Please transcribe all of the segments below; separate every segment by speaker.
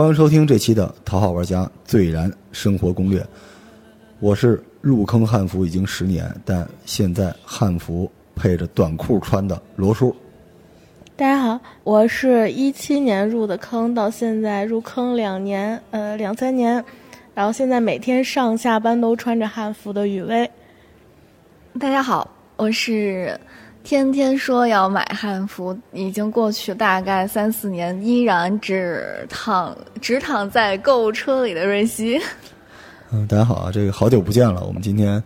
Speaker 1: 欢迎收听这期的《头号玩家最燃生活攻略》。我是入坑汉服已经十年，但现在汉服配着短裤穿的罗叔。
Speaker 2: 大家好，我是一七年入的坑，到现在入坑两年，呃，两三年，然后现在每天上下班都穿着汉服的雨薇。
Speaker 3: 大家好，我是天天说要买汉服，已经过去大概三四年，依然只躺只躺在购物车里的瑞希。
Speaker 1: 嗯，大家好啊，这个好久不见了，我们今天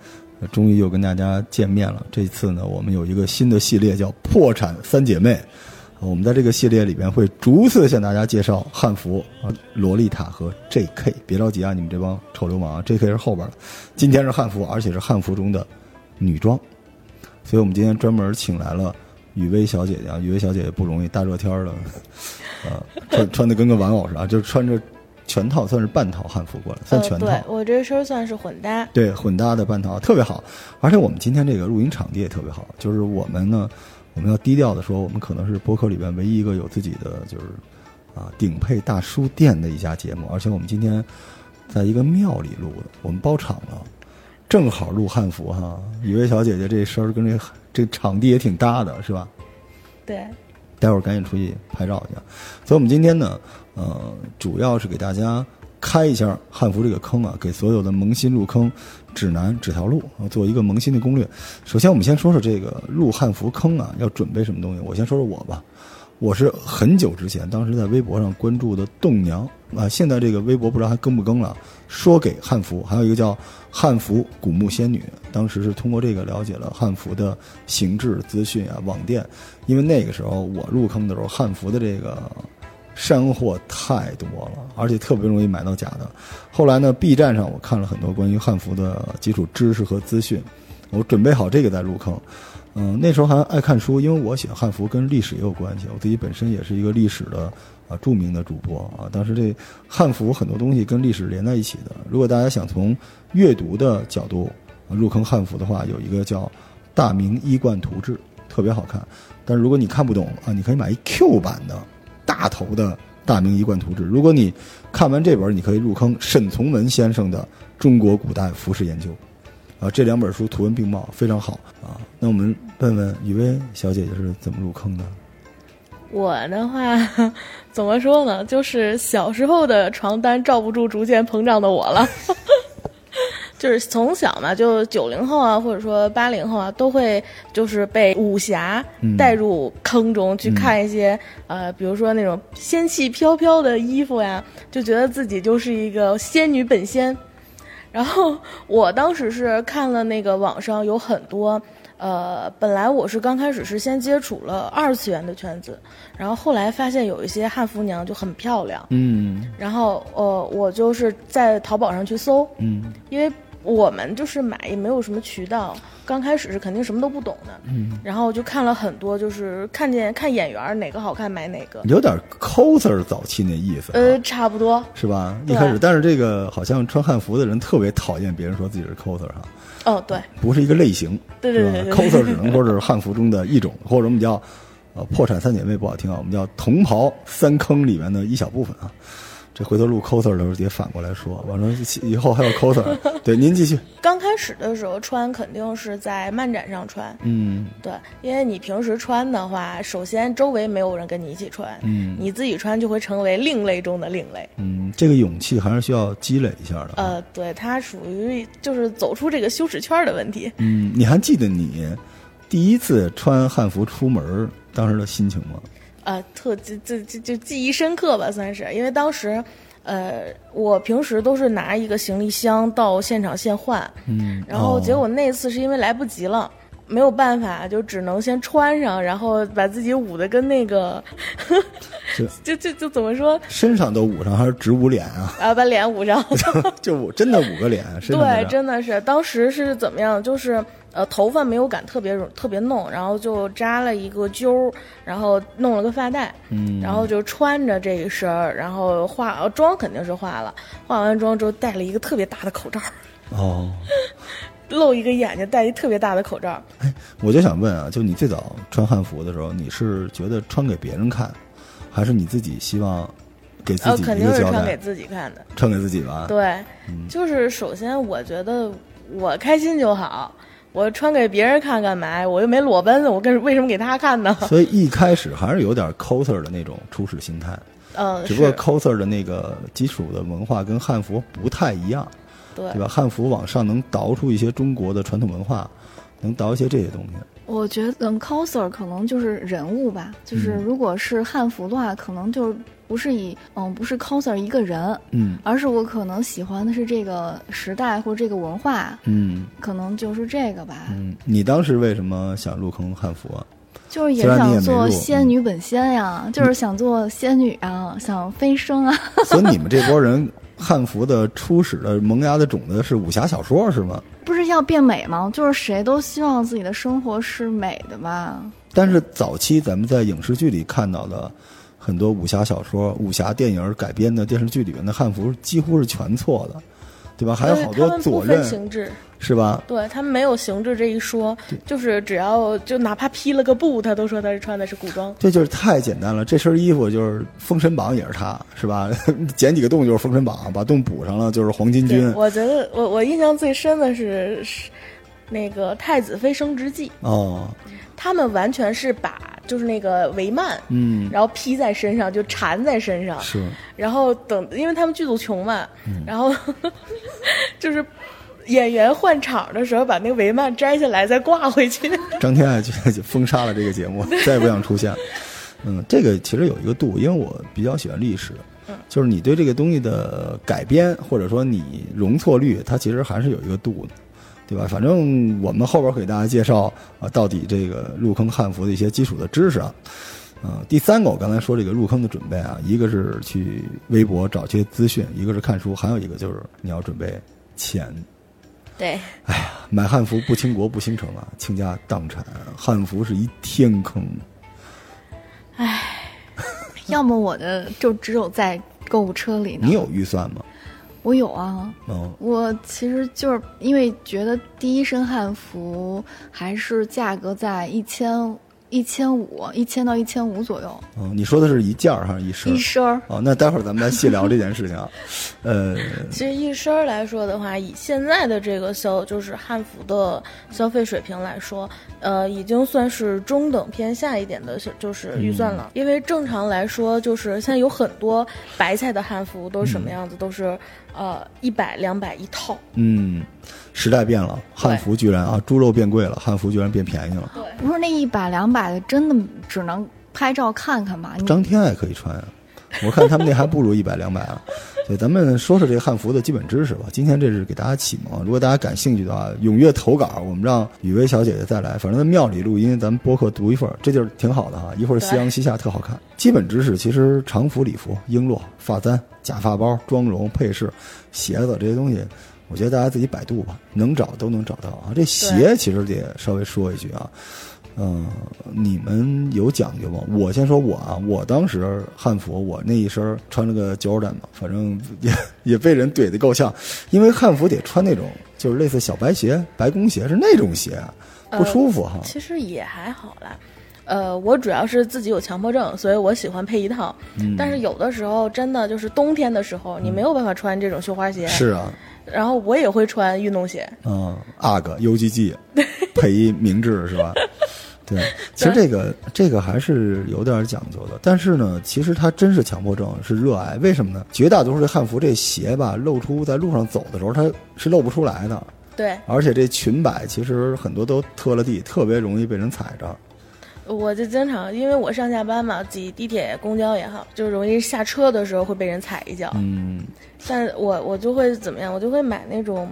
Speaker 1: 终于又跟大家见面了。这次呢，我们有一个新的系列叫“破产三姐妹”。我们在这个系列里边会逐次向大家介绍汉服啊，洛丽塔和 J.K. 别着急啊，你们这帮臭流氓，J.K. 是后边的，今天是汉服，而且是汉服中的女装。所以我们今天专门请来了雨薇小姐姐啊，雨薇小姐姐不容易，大热天儿的，呃，穿 穿的跟个玩偶似的啊，就是穿着全套，算是半套汉服过来，算
Speaker 2: 呃，
Speaker 1: 全套。
Speaker 2: 对我这身算是混搭。
Speaker 1: 对，混搭的半套特别好，而且我们今天这个录音场地也特别好，就是我们呢，我们要低调的说，我们可能是播客里边唯一一个有自己的就是啊顶配大书店的一家节目，而且我们今天在一个庙里录的，我们包场了，正好录汉服哈。雨薇小姐姐这身儿跟这这场地也挺搭的，是吧？
Speaker 2: 对，
Speaker 1: 待会儿赶紧出去拍照去。所以，我们今天呢，呃，主要是给大家开一下汉服这个坑啊，给所有的萌新入坑指南指条路，啊，做一个萌新的攻略。首先，我们先说说这个入汉服坑啊，要准备什么东西。我先说说我吧，我是很久之前，当时在微博上关注的栋娘啊，现在这个微博不知道还更不更了。说给汉服，还有一个叫汉服古墓仙女，当时是通过这个了解了汉服的形制资讯啊，网店。因为那个时候我入坑的时候，汉服的这个山货太多了，而且特别容易买到假的。后来呢，B 站上我看了很多关于汉服的基础知识和资讯，我准备好这个再入坑。嗯，那时候还爱看书，因为我写汉服跟历史也有关系，我自己本身也是一个历史的啊著名的主播啊。当时这汉服很多东西跟历史连在一起的。如果大家想从阅读的角度入坑汉服的话，有一个叫《大明衣冠图志》，特别好看。但是如果你看不懂啊，你可以买一 Q 版的大头的《大明衣冠图志》。如果你看完这本，你可以入坑沈从文先生的《中国古代服饰研究》。啊，这两本书图文并茂，非常好啊。那我们问问雨薇小姐姐是怎么入坑的？
Speaker 2: 我的话 怎么说呢？就是小时候的床单罩不住逐渐膨胀的我了。就是从小嘛，就九零后啊，或者说八零后啊，都会就是被武侠带入坑中，去看一些、呃，比如说那种仙气飘飘的衣服呀，就觉得自己就是一个仙女本仙。然后我当时是看了那个网上有很多，呃，本来我是刚开始是先接触了二次元的圈子，然后后来发现有一些汉服娘就很漂亮，
Speaker 1: 嗯。
Speaker 2: 然后呃，我就是在淘宝上去搜，
Speaker 1: 嗯。
Speaker 2: 因为我们就是买也没有什么渠道，刚开始是肯定什么都不懂的，
Speaker 1: 嗯，
Speaker 2: 然后就看了很多，就是看见看眼缘哪个好看买哪个，
Speaker 1: 有点 coser 早期那意思、啊，
Speaker 2: 呃，差不多，
Speaker 1: 是吧？一开始，但是这个好像穿汉服的人特别讨厌别人说自己是 coser 哈，
Speaker 2: 哦，对，
Speaker 1: 不是一个类型，
Speaker 2: 对对对对对
Speaker 1: ？coser 只能说是汉服中的一种，或者我们叫呃破产三姐妹不好听啊，我们叫同袍三坑里面的一小部分啊。这回头录 coser 的时候得反过来说，完了以后还有 coser，对，您继续。
Speaker 2: 刚开始的时候穿肯定是在漫展上穿，
Speaker 1: 嗯
Speaker 2: 对，因为你平时穿的话，首先周围没有人跟你一起穿，
Speaker 1: 嗯
Speaker 2: 你自己穿就会成为另类中的另类。
Speaker 1: 嗯，这个勇气还是需要积累一下的。
Speaker 2: 呃，对，它属于就是走出这个羞耻圈的问题。
Speaker 1: 嗯，你还记得你第一次穿汉服出门当时的心情吗？
Speaker 2: 呃，特就就就就记忆深刻吧，算是，因为当时，呃，我平时都是拿一个行李箱到现场现换，
Speaker 1: 嗯，
Speaker 2: 然后
Speaker 1: 哦
Speaker 2: 结果那次是因为来不及了。没有办法，就只能先穿上，然后把自己捂的跟那个，
Speaker 1: 就
Speaker 2: 就就就怎么说
Speaker 1: 身上都捂上，还是只捂脸啊？
Speaker 2: 啊？把脸捂上，
Speaker 1: 就捂真的捂个脸，身上
Speaker 2: 对，真的是当时是怎么样？就是呃，头发没有敢特别容特别弄，然后就扎了一个揪儿，然后弄了个发带，
Speaker 1: 嗯，
Speaker 2: 然后就穿着这一身儿，然后化呃妆肯定是化了，化完妆之后戴了一个特别大的口罩，
Speaker 1: 哦，
Speaker 2: 露一个眼睛，戴一特别大的口罩。
Speaker 1: 哎我就想问啊，就你最早穿汉服的时候，你是觉得穿给别人看，还是你自己希望给自
Speaker 2: 呃，
Speaker 1: 己
Speaker 2: 肯定
Speaker 1: 一个交代，
Speaker 2: 是穿给自己看的。
Speaker 1: 穿给自己吧。
Speaker 2: 对，
Speaker 1: 嗯
Speaker 2: 就是首先我觉得我开心就好，我穿给别人看干嘛？我又没裸奔，我跟为什么给他看呢？
Speaker 1: 所以一开始还是有点 coser 的那种初始心态，
Speaker 2: 嗯，
Speaker 1: 只不过 coser 的那个基础的文化跟汉服不太一样，
Speaker 2: 对
Speaker 1: 对吧？汉服往上能倒出一些中国的传统文化，能倒一些这些东西。
Speaker 3: 我觉得嗯，coser 可能就是人物吧，就是
Speaker 1: 嗯
Speaker 3: 如果是汉服的话，可能就是不是以嗯不是 coser 一个人，
Speaker 1: 嗯
Speaker 3: 而是我可能喜欢的是这个时代或者这个文化，
Speaker 1: 嗯
Speaker 3: 可能就是这个吧，
Speaker 1: 嗯，你当时为什么想入坑汉服啊？
Speaker 3: 就是也想做仙女本仙呀，就是想做仙女啊，想飞升啊，
Speaker 1: 所以你们这波人汉服的初始的萌芽的种子是武侠小说是吗？
Speaker 3: 不是要变美吗？就是谁都希望自己的生活是美的吧？
Speaker 1: 但是早期咱们在影视剧里看到的很多武侠小说、武侠电影改编的电视剧里面的汉服几乎是全错的，对吧？还有好多左衽
Speaker 2: 形制，
Speaker 1: 是吧？
Speaker 2: 对他们没有形制这一说，就是只要就哪怕披了个布，他都说他是穿的是古装。
Speaker 1: 这就是太简单了，这身衣服就是《封神榜》也是他，是吧？剪几个洞就是《封神榜》，把洞补上了就是黄巾，军。
Speaker 2: 我觉得我我印象最深的是是那个太子妃升职记，
Speaker 1: 哦，
Speaker 2: 他们完全是把就是那个帷幔，
Speaker 1: 嗯，
Speaker 2: 然后披在身上，就缠在身上，
Speaker 1: 是，
Speaker 2: 然后等，因为他们剧组穷嘛，
Speaker 1: 嗯
Speaker 2: 然后 就是演员换场的时候把那个帷幔摘下来再挂回去。
Speaker 1: 张天爱就就封杀了这个节目，再也不想出现。嗯，这个其实有一个度，因为我比较喜欢历史，就是你对这个东西的改编，或者说你容错率，它其实还是有一个度的，对吧？反正我们后边给大家介绍啊，到底这个入坑汉服的一些基础的知识啊。呃，第三个我刚才说这个入坑的准备啊，一个是去微博找些资讯，一个是看书，还有一个就是你要准备钱。
Speaker 2: 对，哎呀
Speaker 1: 买汉服不倾国不倾城啊，倾家荡产，汉服是一天坑。
Speaker 3: 哎要么我的就只有在购物车里呢
Speaker 1: 你。有预算吗？
Speaker 3: 我有啊，
Speaker 1: 嗯，
Speaker 3: 我其实就是因为觉得第一身汉服还是价格在一千一千五，一千到一千五左右
Speaker 1: 哦，你说的是一件儿还是一身儿？
Speaker 3: 一身儿。
Speaker 1: 哦，那待会儿咱们再细聊这件事情啊。呃，
Speaker 2: 其实一身儿来说的话，以现在的这个消就是汉服的消费水平来说，呃，已经算是中等偏下一点的，就是预算了。因为正常来说，就是现在有很多白菜的汉服都是什么样子，都是呃一百两百一套。
Speaker 1: 嗯，时代变了，汉服居然啊，猪肉变贵了，汉服居然变便宜了。
Speaker 2: 对，
Speaker 3: 不是那一百两百的，真的只能拍照看看吧？
Speaker 1: 张天爱可以穿啊，我看他们那还不如一百两百了。对，咱们说说这个汉服的基本知识吧。今天这是给大家启蒙，如果大家感兴趣的话，踊跃投稿，我们让雨薇小姐姐再来。反正在庙里录音，咱们播客读一份儿，这地儿挺好的哈。一会儿夕阳西下特好看。基本知识其实常服、礼服、璎珞、发簪、假发包、妆容、配饰、鞋子这些东西。我觉得大家自己百度吧，能找都能找到啊。这鞋其实得稍微说一句啊，嗯，你们有讲究吗？我先说我啊，我当时汉服，我那一身穿了个 Jordan 嘛，反正 也也被人怼得够呛，因为汉服得穿那种就是类似小白鞋、白宫鞋，是那种鞋，不舒服哈。
Speaker 2: 其实也还好啦。呃，我主要是自己有强迫症，所以我喜欢配一套。
Speaker 1: 嗯
Speaker 2: 但是有的时候真的就是冬天的时候，你没有办法穿这种绣花鞋。
Speaker 1: 是啊，
Speaker 2: 然后我也会穿运动鞋。
Speaker 1: 嗯，UGG、UGG 配一明制是吧？对，其实这个这个还是有点讲究的，但是呢，其实他真是强迫症，是热爱。为什么呢？绝大多数这汉服这鞋吧，露出在路上走的时候，它是露不出来的，
Speaker 2: 对，
Speaker 1: 而且这裙摆其实很多都特了地，特别容易被人踩着。
Speaker 2: 我就经常因为我上下班嘛，挤地铁、公交也好，就容易下车的时候会被人踩一脚。
Speaker 1: 嗯
Speaker 2: 但我我就会怎么样？我就会买那种，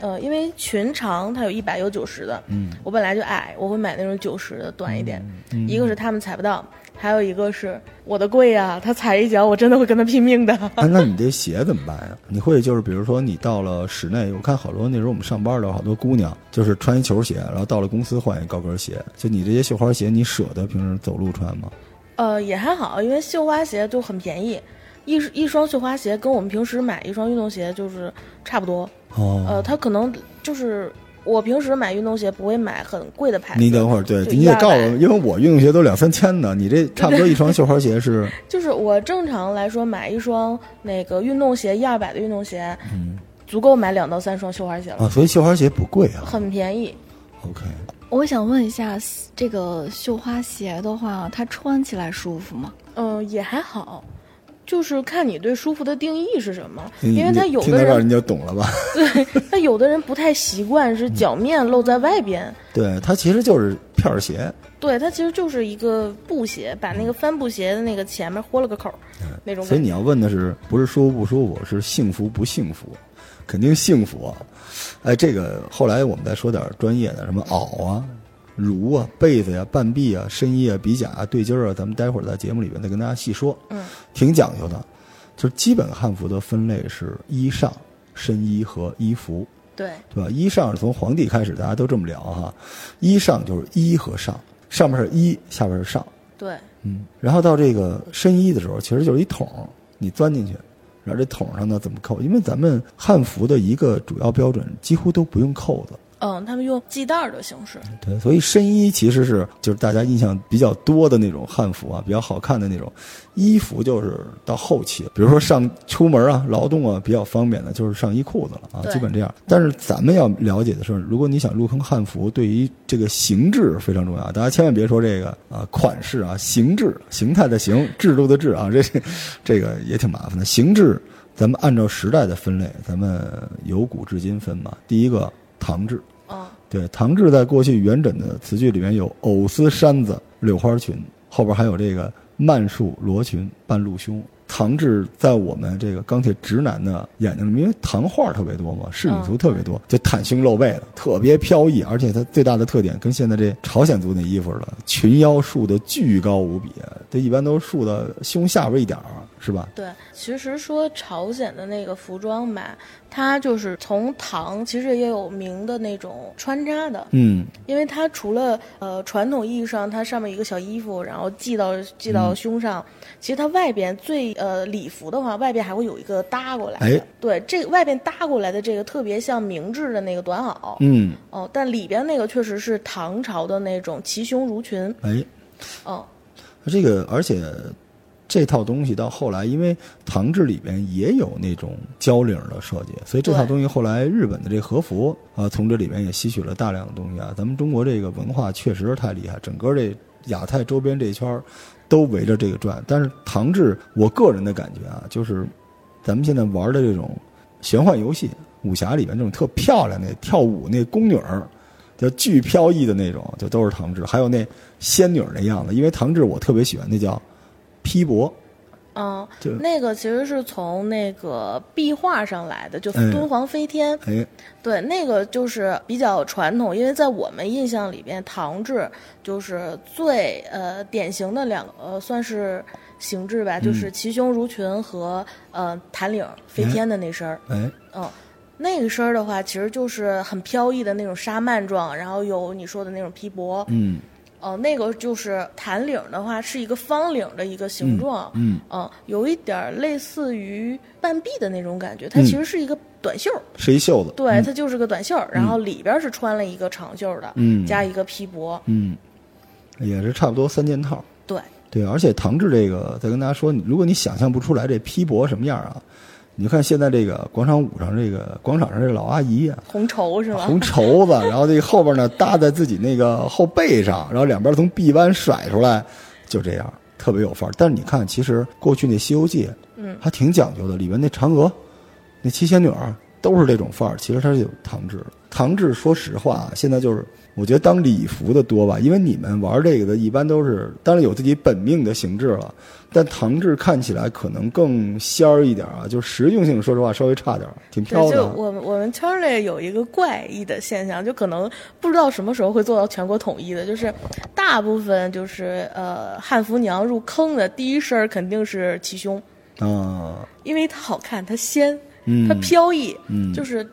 Speaker 2: 呃，因为裙长它有一百有九十的，
Speaker 1: 嗯
Speaker 2: 我本来就矮，我会买那种九十的短一点。
Speaker 1: 嗯
Speaker 2: 一个是他们踩不到，还有一个是我的贵呀、他踩一脚，我真的会跟他拼命的。
Speaker 1: 啊，那你这鞋怎么办呀？你会就是比如说你到了室内，我看好多那时候我们上班的好多姑娘，就是穿一球鞋，然后到了公司换一高跟鞋。就你这些绣花鞋，你舍得平时走路穿吗？
Speaker 2: 呃，也还好，因为绣花鞋就很便宜，一一双绣花鞋跟我们平时买一双运动鞋就是差不多。
Speaker 1: 哦，
Speaker 2: 呃，它可能就是我平时买运动鞋不会买很贵的牌子，
Speaker 1: 你等会儿，对你得告诉我，因为我运动鞋都两三千的，你这差不多一双 绣花鞋是
Speaker 2: 就是我正常来说买一双那个运动鞋一二百的运动鞋，
Speaker 1: 嗯
Speaker 2: 足够买两到三双绣花鞋了，
Speaker 1: 啊，所以绣花鞋不贵啊。
Speaker 2: 很便宜。
Speaker 1: OK，
Speaker 3: 我想问一下，这个绣花鞋的话，它穿起来舒服吗？
Speaker 2: 嗯、也还好，就是看你对舒服的定义是什么，因为他有的人
Speaker 1: 听到这儿你就懂了吧？
Speaker 2: 对 他有的人不太习惯是脚面露在外边。
Speaker 1: 对，它其实就是片儿鞋。
Speaker 2: 对，它其实就是一个布鞋，把那个帆布鞋的那个前面豁了个口儿，那种。
Speaker 1: 所以你要问的是不是舒服不舒服，是幸福不幸福？肯定幸福啊！哎，这个后来我们再说点专业的，什么袄啊、襦啊、被子呀、半臂啊、深衣啊、比甲啊、对襟儿啊，咱们待会儿在节目里边再跟大家细说。
Speaker 2: 嗯，
Speaker 1: 挺讲究的，就是基本汉服的分类是衣上、身衣和衣服。
Speaker 2: 对，
Speaker 1: 对吧？衣上是从皇帝开始，大家都这么聊哈。衣上就是衣和上，上面是衣，下边是上。
Speaker 2: 对，
Speaker 1: 嗯，然后到这个身衣的时候，其实就是一桶，你钻进去，然后这桶上呢怎么扣？因为咱们汉服的一个主要标准几乎都不用扣子，
Speaker 2: 嗯，他们用系带儿的形式。
Speaker 1: 对，所以深衣其实是就是大家印象比较多的那种汉服啊，比较好看的那种。衣服就是到后期，比如说上出门啊、劳动啊比较方便的，就是上衣裤子了啊，基本这样。但是咱们要了解的是，如果你想入坑汉服，对于这个形制非常重要，大家千万别说这个啊款式啊形制，形态的形，制度的制啊，这这个也挺麻烦的。形制，咱们按照时代的分类，咱们由古至今分嘛。第一个唐制。对，唐制在过去元稹的词句里面有藕丝衫子、柳花裙，后边还有这个曼束罗裙、半露胸。唐制在我们这个钢铁直男的眼睛里，因为唐画特别多嘛，仕女图特别多，就袒胸露背的，特别飘逸。而且它最大的特点跟现在这朝鲜族那衣服似的，裙腰束的巨高无比，这一般都束到胸下边一点儿，是吧？
Speaker 2: 对。其实说朝鲜的那个服装吧，它就是从唐，其实也有明的那种穿插的，
Speaker 1: 嗯，
Speaker 2: 因为它除了呃传统意义上它上面一个小衣服，然后系到系到
Speaker 1: 嗯
Speaker 2: 胸上，其实它外边最呃礼服的话，外边还会有一个搭过来的。
Speaker 1: 哎
Speaker 2: 对，这个外边搭过来的这个特别像明制的那个短袄。
Speaker 1: 嗯，
Speaker 2: 哦，但里边那个确实是唐朝的那种齐胸襦裙。
Speaker 1: 哎，
Speaker 2: 哦，
Speaker 1: 这个而且这套东西到后来，因为唐制里边也有那种交领的设计，所以这套东西后来日本的这和服啊，从这里面也吸取了大量的东西啊。咱们中国这个文化确实是太厉害，整个这亚太周边这一圈儿都围着这个转。但是唐制，我个人的感觉啊，就是咱们现在玩的这种玄幻游戏、武侠里面这种特漂亮的跳舞那宫女儿。叫巨飘逸的那种，就都是唐制，还有那仙女儿那样子。因为唐制我特别喜欢，那叫披帛，
Speaker 2: 嗯
Speaker 1: 就，
Speaker 2: 那个其实是从那个壁画上来的，就
Speaker 1: 嗯
Speaker 2: 敦煌飞天。
Speaker 1: 哎，
Speaker 2: 对，那个就是比较传统，因为在我们印象里边，唐制就是最呃典型的两个呃算是形制吧，
Speaker 1: 嗯。
Speaker 2: 就是齐胸襦裙和呃弹领飞天的那身儿。
Speaker 1: 哎，
Speaker 2: 嗯，那个身儿的话，其实就是很飘逸的那种纱幔状，然后有你说的那种披帛。
Speaker 1: 嗯
Speaker 2: 哦、那个就是弹领的话，是一个方领的一个形状。
Speaker 1: 嗯，
Speaker 2: 嗯，有一点类似于半臂的那种感觉，它
Speaker 1: 嗯
Speaker 2: 其实是一个短袖。
Speaker 1: 是一袖子，
Speaker 2: 对，它就是个短袖儿，然后里边是穿了一个长袖的，
Speaker 1: 嗯
Speaker 2: 加一个披帛。
Speaker 1: 嗯，也是差不多三件套。
Speaker 2: 对，
Speaker 1: 对，而且唐制这个，再跟大家说，如果你想象不出来这披帛什么样啊，你看现在这个广场舞上这个广场上这老阿姨啊，
Speaker 2: 红绸是吗？
Speaker 1: 红绸子，然后这个后边呢搭在自己那个后背上，然后两边从臂弯甩出来，就这样，特别有范儿。但是你看，其实过去那《西游记》，
Speaker 2: 嗯，
Speaker 1: 还挺讲究的，里面那嫦娥、那七仙女儿都是这种范儿。其实它是有唐制的。唐制，说实话啊，现在就是我觉得当礼服的多吧，因为你们玩这个的一般都是，当然有自己本命的形制了，但唐制看起来可能更仙儿一点啊，就实用性说实话稍微差点，挺飘
Speaker 2: 的，就
Speaker 1: 的。
Speaker 2: 我们我们圈儿内有一个怪异的现象，就可能不知道什么时候会做到全国统一的，就是大部分就是呃汉服娘入坑的第一身肯定是齐胸，
Speaker 1: 啊，
Speaker 2: 因为它好看，它仙，
Speaker 1: 嗯
Speaker 2: 它飘逸，
Speaker 1: 嗯
Speaker 2: 就是。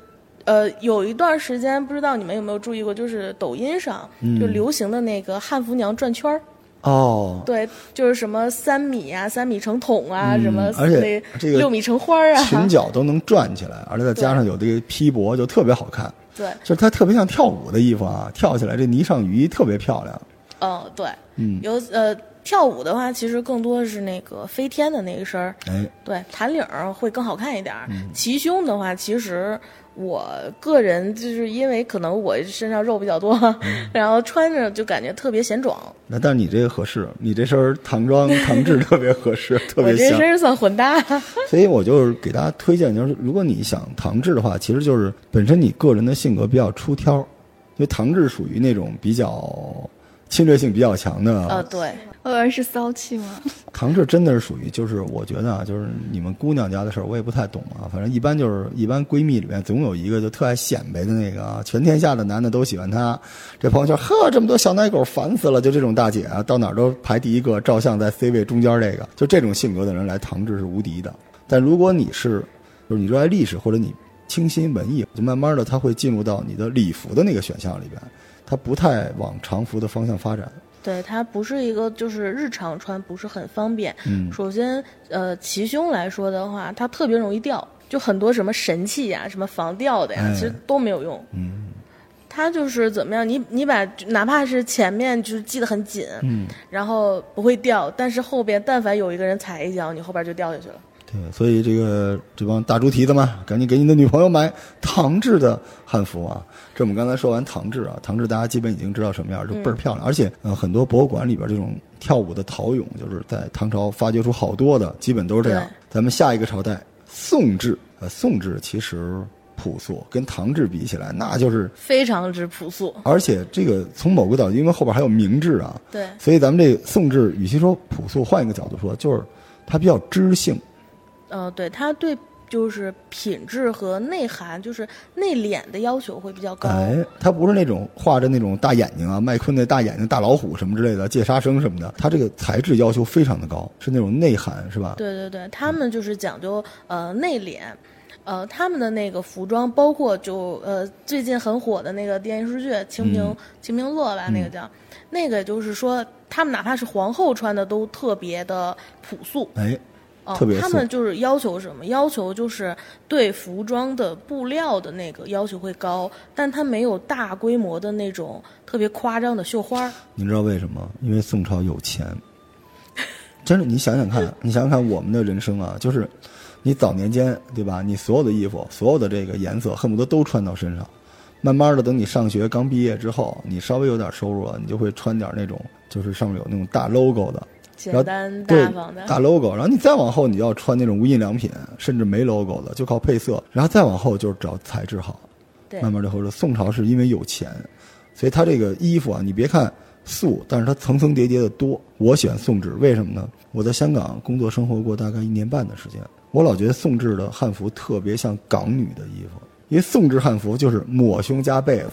Speaker 2: 呃，有一段时间不知道你们有没有注意过，就是抖音上、
Speaker 1: 嗯。
Speaker 2: 就流行的那个汉服娘转圈儿，
Speaker 1: 哦，
Speaker 2: 对，就是什么三米啊，三米成桶啊，
Speaker 1: 嗯
Speaker 2: 什么
Speaker 1: 而且这个
Speaker 2: 六米成花儿啊，
Speaker 1: 裙角都能转起来，而且再加上有这个披帛，就特别好看。
Speaker 2: 对，
Speaker 1: 就是它特别像跳舞的衣服啊，跳起来这霓裳羽衣特别漂亮。
Speaker 2: 嗯，对，
Speaker 1: 嗯，
Speaker 2: 有呃跳舞的话，其实更多的是那个飞天的那个身儿，
Speaker 1: 哎，
Speaker 2: 对，弹领儿会更好看一点儿。
Speaker 1: 嗯。
Speaker 2: 齐胸的话，其实我个人就是因为可能我身上肉比较多，
Speaker 1: 嗯
Speaker 2: 然后穿着就感觉特别显壮。
Speaker 1: 那但是你这个合适，你这身唐装 唐制特别合适，特
Speaker 2: 我
Speaker 1: 别香。
Speaker 2: 这身算混搭，
Speaker 1: 所以我就是给大家推荐，就是如果你想唐制的话，其实就是本身你个人的性格比较出挑，因为唐制属于那种比较侵略性比较强的。
Speaker 2: 呃，对，
Speaker 3: 我以为是骚气吗？
Speaker 1: 唐志真的是属于，就是我觉得啊，就是你们姑娘家的事儿，我也不太懂啊。反正一般就是一般闺蜜里面总有一个就特爱显摆的那个啊，全天下的男的都喜欢她。这朋友圈呵，这么多小奶狗，烦死了！就这种大姐啊，到哪儿都排第一个，照相在 C 位中间这个，就这种性格的人来唐志是无敌的。但如果你是，就是你热爱历史或者你清新文艺，就慢慢的它会进入到你的礼服的那个选项里边，它不太往常服的方向发展。
Speaker 2: 对，它不是一个就是日常穿不是很方便。
Speaker 1: 嗯
Speaker 2: 首先，呃，齐胸来说的话，它特别容易掉，就很多什么神器呀、什么防掉的呀，
Speaker 1: 哎
Speaker 2: 其实都没有用。
Speaker 1: 嗯
Speaker 2: 它就是怎么样，你你把哪怕是前面就是系得很紧，
Speaker 1: 嗯，
Speaker 2: 然后不会掉，但是后边但凡有一个人踩一脚，你后边就掉下去了。
Speaker 1: 对，所以这个这帮大猪蹄子们，赶紧给你的女朋友买唐制的汉服啊！这我们刚才说完唐制啊，唐制大家基本已经知道什么样，就倍儿漂亮。而且呃，很多博物馆里边这种跳舞的陶俑，就是在唐朝发掘出好多的，基本都是这样。咱们下一个朝代宋制，呃，宋制其实朴素，跟唐制比起来，那就是。
Speaker 2: 非常之朴素。
Speaker 1: 而且这个从某个角度，因为后边还有明制啊，
Speaker 2: 对，
Speaker 1: 所以咱们这个宋制，与其说朴素，换一个角度说，就是它比较知性。
Speaker 2: 呃，对，他对就是品质和内涵，就是内敛的要求会比较高。
Speaker 1: 哎，他不是那种画着那种大眼睛啊，麦昆的大眼睛、大老虎什么之类的，借杀生什么的。他这个材质要求非常的高，是那种内涵，是吧？
Speaker 2: 对对对，他们就是讲究呃内敛，呃他们的那个服装，包括就呃最近很火的那个电视剧《清平、
Speaker 1: 嗯
Speaker 2: 清平乐》吧，那个叫，那个就是说他们哪怕是皇后穿的都特别的朴素。
Speaker 1: 哎，
Speaker 2: 他们就是要求什么？要求就是对服装的布料的那个要求会高，但它没有大规模的那种特别夸张的绣花儿。
Speaker 1: 你知道为什么？因为宋朝有钱。真的，你想想看，你想想看，我们的人生啊，就是你早年间，对吧？你所有的衣服，所有的这个颜色，恨不得都穿到身上。慢慢的，等你上学刚毕业之后，你稍微有点收入了，你就会穿点那种，就是上面有那种大 logo 的，
Speaker 2: 简单大方的，
Speaker 1: 大 logo，然后你再往后，你就要穿那种无印良品，甚至没 logo 的，就靠配色。然后再往后就是找材质好，
Speaker 2: 对
Speaker 1: 慢慢的或者宋朝是因为有钱，所以他这个衣服啊，你别看素，但是它层层叠叠的多。我喜欢宋制，为什么呢？我在香港工作生活过大概一年半的时间，我老觉得宋制的汉服特别像港女的衣服，因为宋制汉服就是抹胸加被子。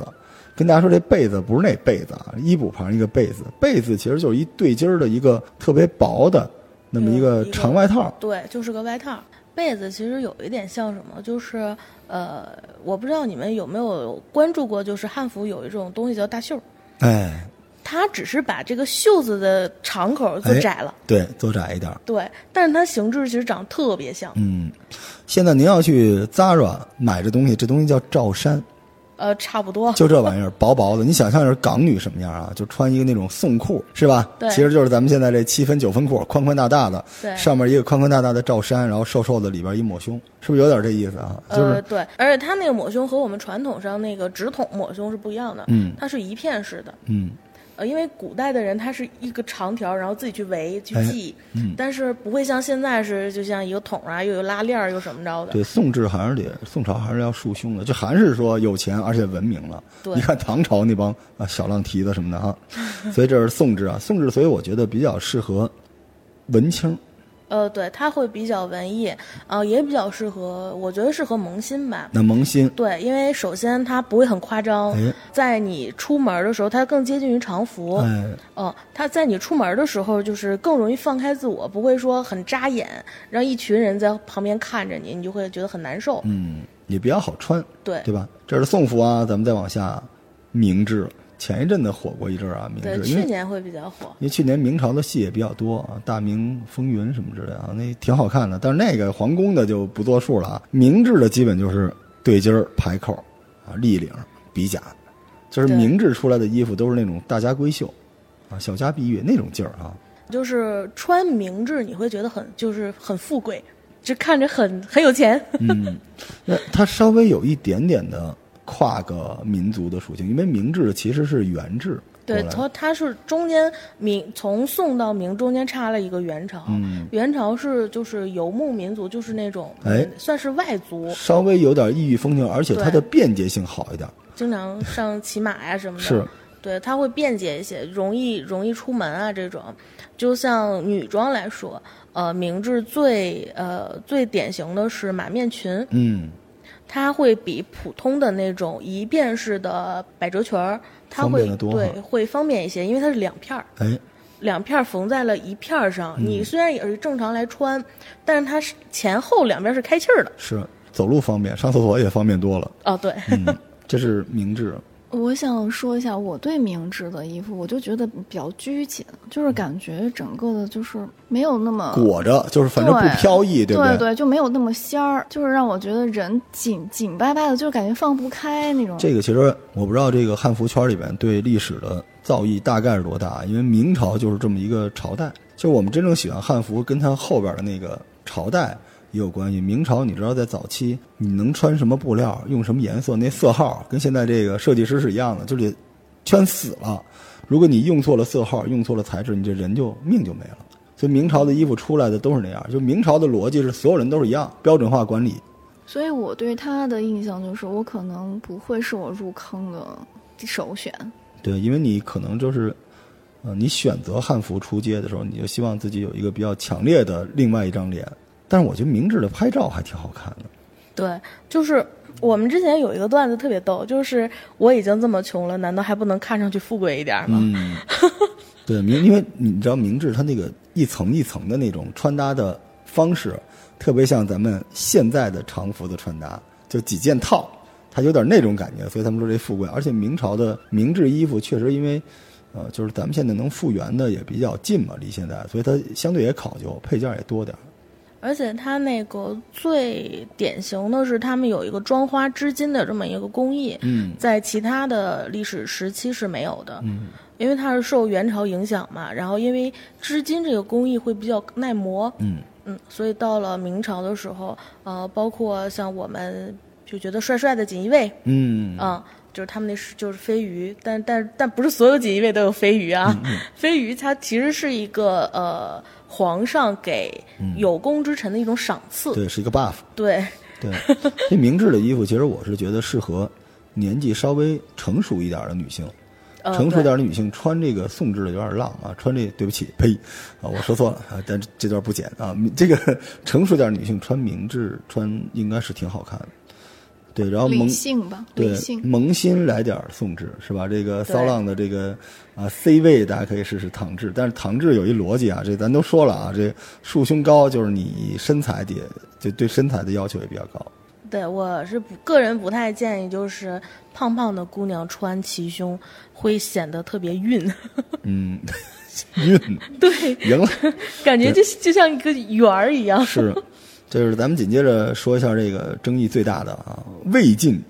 Speaker 1: 跟大家说，这被子不是那被子啊，衣补旁一个被子，被子其实就是一对襟儿的一个特别薄的那么一个
Speaker 2: 嗯
Speaker 1: 长外套。
Speaker 2: 对，就是个外套。被子其实有一点像什么，就是呃，我不知道你们有没有关注过，就是汉服有一种东西叫大袖，
Speaker 1: 哎，
Speaker 2: 它只是把这个袖子的长口做
Speaker 1: 哎
Speaker 2: 窄了，
Speaker 1: 对，做窄一点。
Speaker 2: 对，但是它形制其实长得特别像，
Speaker 1: 嗯，现在您要去 Zara 买这东西，这东西叫罩衫，
Speaker 2: 呃，差不多。
Speaker 1: 就这玩意儿，薄薄的。你想象是港女什么样啊？就穿一个那种宋裤，是吧？
Speaker 2: 对
Speaker 1: 其实就是咱们现在这七分九分裤，宽宽大大的，
Speaker 2: 对
Speaker 1: 上面一个宽宽大大的罩衫，然后瘦瘦的，里边一抹胸，是不是有点这意思啊？就是、
Speaker 2: 呃，对，而且它那个抹胸和我们传统上那个直筒抹胸是不一样的，
Speaker 1: 嗯
Speaker 2: 它是一片式的，
Speaker 1: 嗯，
Speaker 2: 呃，因为古代的人他是一个长条，然后自己去围去
Speaker 1: 哎
Speaker 2: 系，
Speaker 1: 嗯
Speaker 2: 但是不会像现在是就像一个桶啊，又有拉链儿，又什么着的，
Speaker 1: 对，宋制还是得宋朝还是要束胸的，就还是说有钱而且文明了。
Speaker 2: 对
Speaker 1: 你看唐朝那帮啊小浪蹄子什么的哈，所以这是宋制啊，宋制，所以我觉得比较适合文青。
Speaker 2: 呃，对，它会比较文艺，呃，也比较适合，我觉得适合萌新吧。
Speaker 1: 那萌新，
Speaker 2: 对，因为首先它不会很夸张，
Speaker 1: 哎
Speaker 2: 在你出门的时候，它更接近于常服。
Speaker 1: 哎，
Speaker 2: 哦，它在你出门的时候，就是更容易放开自我，不会说很扎眼，让一群人在旁边看着你，你就会觉得很难受。
Speaker 1: 嗯，也比较好穿，
Speaker 2: 对
Speaker 1: 对吧？这是宋服啊，咱们再往下，明制，前一阵子火过一阵儿啊，明
Speaker 2: 对，
Speaker 1: 制，因为
Speaker 2: 去年会比较火。
Speaker 1: 因为去年明朝的戏也比较多啊，《大明风云》什么之类的啊，那挺好看的。但是那个皇宫的就不作数了啊，明治的基本就是对襟儿、排扣啊、立领比甲，就是明治出来的衣服都是那种大家闺秀，啊，小家碧玉那种劲儿啊。
Speaker 2: 就是穿明制，你会觉得很就是很富贵，就看着很很有钱。
Speaker 1: 嗯，那它稍微有一点点的跨个民族的属性，因为明制其实是元制
Speaker 2: 对，
Speaker 1: 来。的，
Speaker 2: 从它是中间明从宋到明中间插了一个元朝，
Speaker 1: 嗯。
Speaker 2: 元朝是就是游牧民族，就是那种
Speaker 1: 哎。
Speaker 2: 嗯算是外族，
Speaker 1: 稍微有点异域风情，而且它的便捷性好一点。
Speaker 2: 经常上骑马呀什么的。
Speaker 1: 是，
Speaker 2: 对，它会便捷一些，容易容易出门啊这种。就像女装来说，呃，明制最呃最典型的是马面裙，
Speaker 1: 嗯，
Speaker 2: 它会比普通的那种一片式的百褶裙儿，它会对会方便一些，因为它是两片儿，
Speaker 1: 哎，
Speaker 2: 两片儿缝在了一片儿上。
Speaker 1: 嗯
Speaker 2: 你虽然也是正常来穿，但是它是前后两边是开气儿的。
Speaker 1: 是走路方便，上厕所也方便多了。
Speaker 2: 哦，对，
Speaker 1: 嗯，这是明制。
Speaker 3: 我想说一下我对明制的衣服，我就觉得比较拘谨，就是感觉整个的就是没有那么
Speaker 1: 裹着，就是反正不飘逸，不
Speaker 3: 对？对，就没有那么仙儿，就是让我觉得人紧紧巴巴的，就是感觉放不开那种。
Speaker 1: 这个其实我不知道这个汉服圈里边对历史的造诣大概是多大，因为明朝就是这么一个朝代，就是我们真正喜欢汉服，跟它后边的那个朝代也有关系。明朝你知道在早期你能穿什么布料，用什么颜色，那色号跟现在这个设计师是一样的，就得圈死了。如果你用错了色号，用错了材质，你这人就命就没了。所以明朝的衣服出来的都是那样，就明朝的逻辑是所有人都是一样，标准化管理。
Speaker 3: 所以我对他的印象就是，我可能不会是我入坑的首选。
Speaker 1: 对，因为你可能就是，呃，你选择汉服出街的时候，你就希望自己有一个比较强烈的另外一张脸。但是我觉得明制的拍照还挺好看的。
Speaker 2: 对，就是我们之前有一个段子特别逗，就是我已经这么穷了，难道还不能看上去富贵一点吗？
Speaker 1: 嗯，对明，因为你知道明制它那个一层一层的那种穿搭的方式，特别像咱们现在的常服的穿搭，就几件套，它有点那种感觉，所以他们说这富贵。而且明朝的明制衣服确实因为。呃，就是咱们现在能复原的也比较近嘛，离现在，所以它相对也考究，配件也多点儿。
Speaker 2: 而且它那个最典型的是，他们有一个装花织金的这么一个工艺，
Speaker 1: 嗯。
Speaker 2: 在其他的历史时期是没有的，
Speaker 1: 嗯。
Speaker 2: 因为它是受元朝影响嘛。然后因为织金这个工艺会比较耐磨，
Speaker 1: 嗯。
Speaker 2: 嗯，所以到了明朝的时候，呃，包括像我们就觉得帅帅的锦衣卫，
Speaker 1: 嗯。
Speaker 2: 啊、就是他们那是就是飞鱼，但但但不是所有锦衣卫都有飞鱼啊。
Speaker 1: 嗯
Speaker 2: 飞鱼它其实是一个呃皇上给有功之臣的一种赏赐，
Speaker 1: 嗯对，是一个 buff。
Speaker 2: 对
Speaker 1: 对，这明制的衣服，其实我是觉得适合年纪稍微成熟一点的女性。
Speaker 2: 呃
Speaker 1: 成熟
Speaker 2: 对
Speaker 1: 点的女性穿这个宋制的有点浪啊，穿这对不起，呸啊，我说错了啊，但这段不剪啊。这个成熟点女性穿明制穿应该是挺好看的。对，然后
Speaker 3: 理
Speaker 1: 蒙
Speaker 3: 性吧，
Speaker 1: 对
Speaker 3: 理性。
Speaker 1: 萌新来点儿宋制是吧？这个骚浪的这个啊 C 位大家可以试试唐制，但是唐制有一逻辑啊，这咱都说了啊，这束胸高就是你身材得就对身材的要求也比较高。
Speaker 2: 对，我是不个人不太建议，就是胖胖的姑娘穿齐胸会显得特别晕，
Speaker 1: 嗯，晕
Speaker 2: 对，
Speaker 1: 赢了
Speaker 2: 感觉就就像一个圆儿一样。
Speaker 1: 是，就是咱们紧接着说一下这个争议最大的啊，魏晋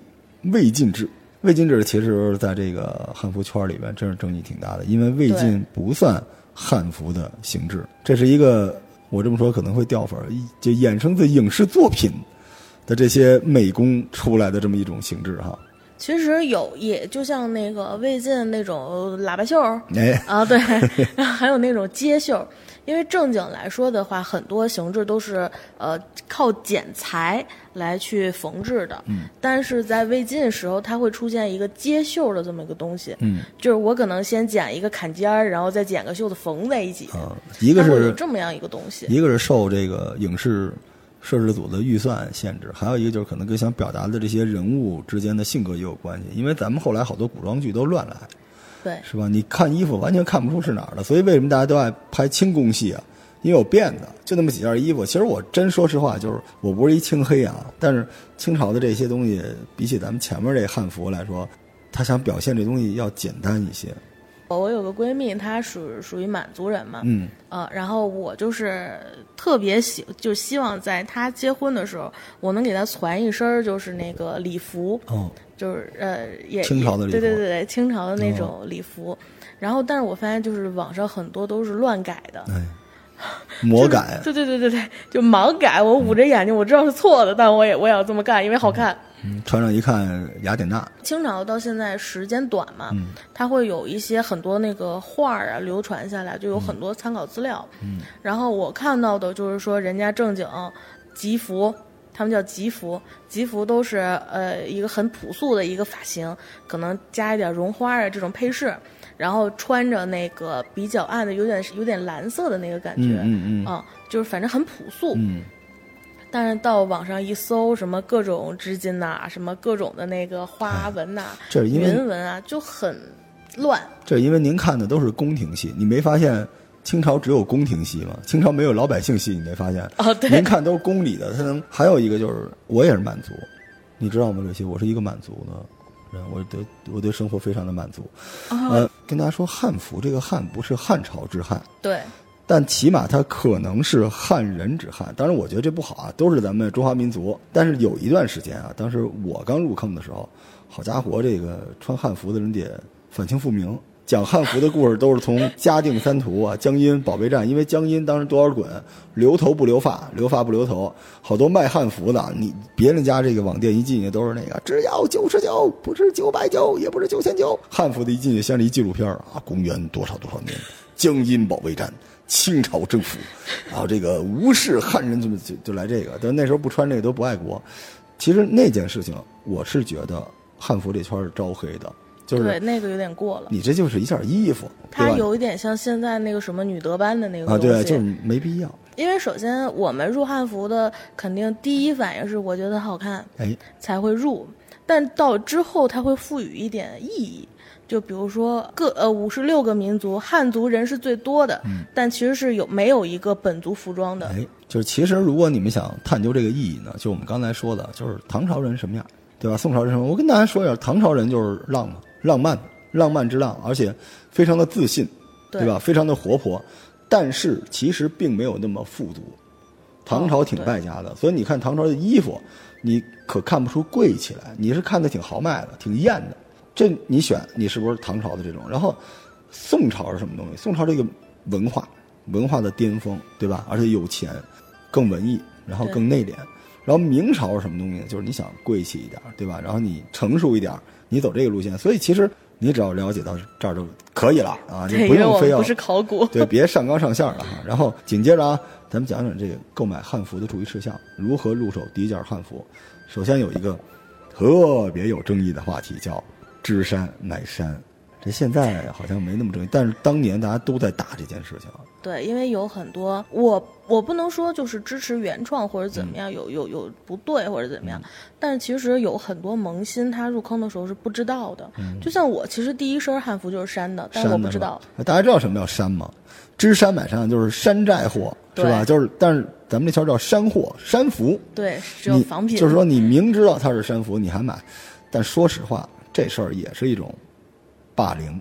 Speaker 1: 魏晋制。魏晋制其实在这个汉服圈里边真是争议挺大的，因为魏晋不算汉服的形制，这是一个我这么说可能会掉粉儿，就衍生自影视作品的这些美工出来的这么一种形制哈。
Speaker 2: 其实有，也就像那个魏晋那种 喇叭袖儿
Speaker 1: 哎，
Speaker 2: 啊，对，还有那种街袖，因为正经来说的话，很多形制都是呃靠剪裁来去缝制的，
Speaker 1: 嗯，
Speaker 2: 但是在魏晋时候，它会出现一个接袖的这么一个东西，
Speaker 1: 嗯。
Speaker 2: 就是我可能先剪一个坎肩儿，然后再剪个袖子缝在一起，
Speaker 1: 啊，一个是
Speaker 2: 这么样一个东西，
Speaker 1: 一个是受这个影视摄制组的预算限制，还有一个就是可能跟想表达的这些人物之间的性格也有关系。因为咱们后来好多古装剧都乱来，
Speaker 2: 对，
Speaker 1: 是吧？你看衣服完全看不出是哪儿的，所以为什么大家都爱拍清宫戏啊？因为有辫子，就那么几件衣服。其实我真说实话，就是我不是一清黑啊，但是清朝的这些东西比起咱们前面这汉服来说，他想表现这东西要简单一些。
Speaker 2: 我有个闺蜜，她属属于满族人嘛，
Speaker 1: 嗯，
Speaker 2: 呃，然后我就是特别喜，就希望在她结婚的时候，我能给她传一身儿就是那个礼服，
Speaker 1: 哦，
Speaker 2: 就是呃也
Speaker 1: 清朝的礼服
Speaker 2: 对对对对，清朝的那种礼服。然后，但是我发现就是网上很多都是乱改的，
Speaker 1: 哎，魔改，
Speaker 2: 对对对对对，就盲改。我捂着眼睛，我知道是错的，但我也我也要这么干，因为好看。
Speaker 1: 嗯穿上一看雅典娜，
Speaker 2: 清朝到现在时间短嘛，
Speaker 1: 嗯
Speaker 2: 它会有一些很多那个画儿啊流传下来，就有很多参考资料。嗯，然后我看到的就是说，人家正经吉服，他们叫吉服，吉服都是呃一个很朴素的一个发型，可能加一点绒花啊这种配饰，然后穿着那个比较暗的，有点有点蓝色的那个感觉，
Speaker 1: 嗯嗯嗯
Speaker 2: 啊，就是反正很朴素。
Speaker 1: 嗯，
Speaker 2: 但是到网上一搜，什么各种织金呐、什么各种的那个花纹呐、
Speaker 1: 这是因为
Speaker 2: 云纹啊，就很乱。
Speaker 1: 这是因为您看的都是宫廷戏，你没发现清朝只有宫廷戏嘛？清朝没有老百姓戏，你没发现？
Speaker 2: 哦，对
Speaker 1: 您看都是宫里的，他能还有一个就是我也是满族，你知道吗？这些我是一个满族的人，我对我对生活非常的满足。呃，跟大家说汉服，这个汉不是汉朝之汉，
Speaker 2: 对，
Speaker 1: 但起码它可能是汉人之汉。当然，我觉得这不好啊，都是咱们中华民族。但是有一段时间啊，当时我刚入坑的时候，好家伙，这个穿汉服的人得反清复明。讲汉服的故事都是从嘉定三屠啊、江阴保卫战，因为江阴当时多尔衮，留头不留发，留发不留头，好多卖汉服的，你别人家这个网店一进去都是那个只要九十九，不是九百九，也不是九千九，汉服的一进去像是一纪录片啊，公元多少多少年，江阴保卫战。清朝政府，然后这个无视汉人，就就就来这个，但那时候不穿这个都不爱国。其实那件事情，我是觉得汉服这圈是招黑的，就是
Speaker 2: 对，那个有点过了。
Speaker 1: 你这就是一件衣服，
Speaker 2: 它有一点像现在那个什么女德班的那个
Speaker 1: 啊，
Speaker 2: 东西，
Speaker 1: 对，就是没必要。
Speaker 2: 因为首先我们入汉服的肯定第一反应是我觉得好看
Speaker 1: 哎，
Speaker 2: 才会入，但到之后它会赋予一点意义。就比如说各呃五十六个民族，汉族人是最多的，但其实是有没有一个本族服装的？
Speaker 1: 嗯哎，就是其实如果你们想探究这个意义呢，就我们刚才说的，就是唐朝人什么样，对吧？宋朝人什么样？我跟大家说一下，唐朝人就是浪嘛，浪漫，浪漫之浪，而且非常的自信，
Speaker 2: 对
Speaker 1: 对吧？非常的活泼，但是其实并没有那么富足。唐朝挺败家的，所以你看唐朝的衣服，你可看不出贵起来，你是看的挺豪迈的，挺艳的。这你选，你是不是唐朝的这种？然后宋朝是什么东西？宋朝这个文化，文化的巅峰，对吧？而且有钱，更文艺，然后更内敛。然后明朝是什么东西呢？就是你想贵气一点，对吧？然后你成熟一点，你走这个路线。所以其实你只要了解到这儿就可以了啊，你，不用非要
Speaker 2: 不是考古。
Speaker 1: 对，别上纲上线了哈。然后紧接着啊，咱们讲讲这个购买汉服的注意事项，如何入手第一件汉服。首先有一个特别有争议的话题，叫知山买山。这现在好像没那么争议，但是当年大家都在打这件事情。
Speaker 2: 对，因为有很多我我不能说就是支持原创或者怎么
Speaker 1: 嗯
Speaker 2: 样，有有有不对或者怎么样，但是其实有很多萌新他入坑的时候是不知道的。就像我其实第一身汉服就是山的，但是我不知道。？
Speaker 1: 大家知道什么叫山吗？知山买山就是山寨货，是吧？就是，但是咱们这圈叫山货、山服。
Speaker 2: 对，只有仿品。
Speaker 1: 就是说，你明知道它是山服，你还买，但说实话，这事儿也是一种霸凌。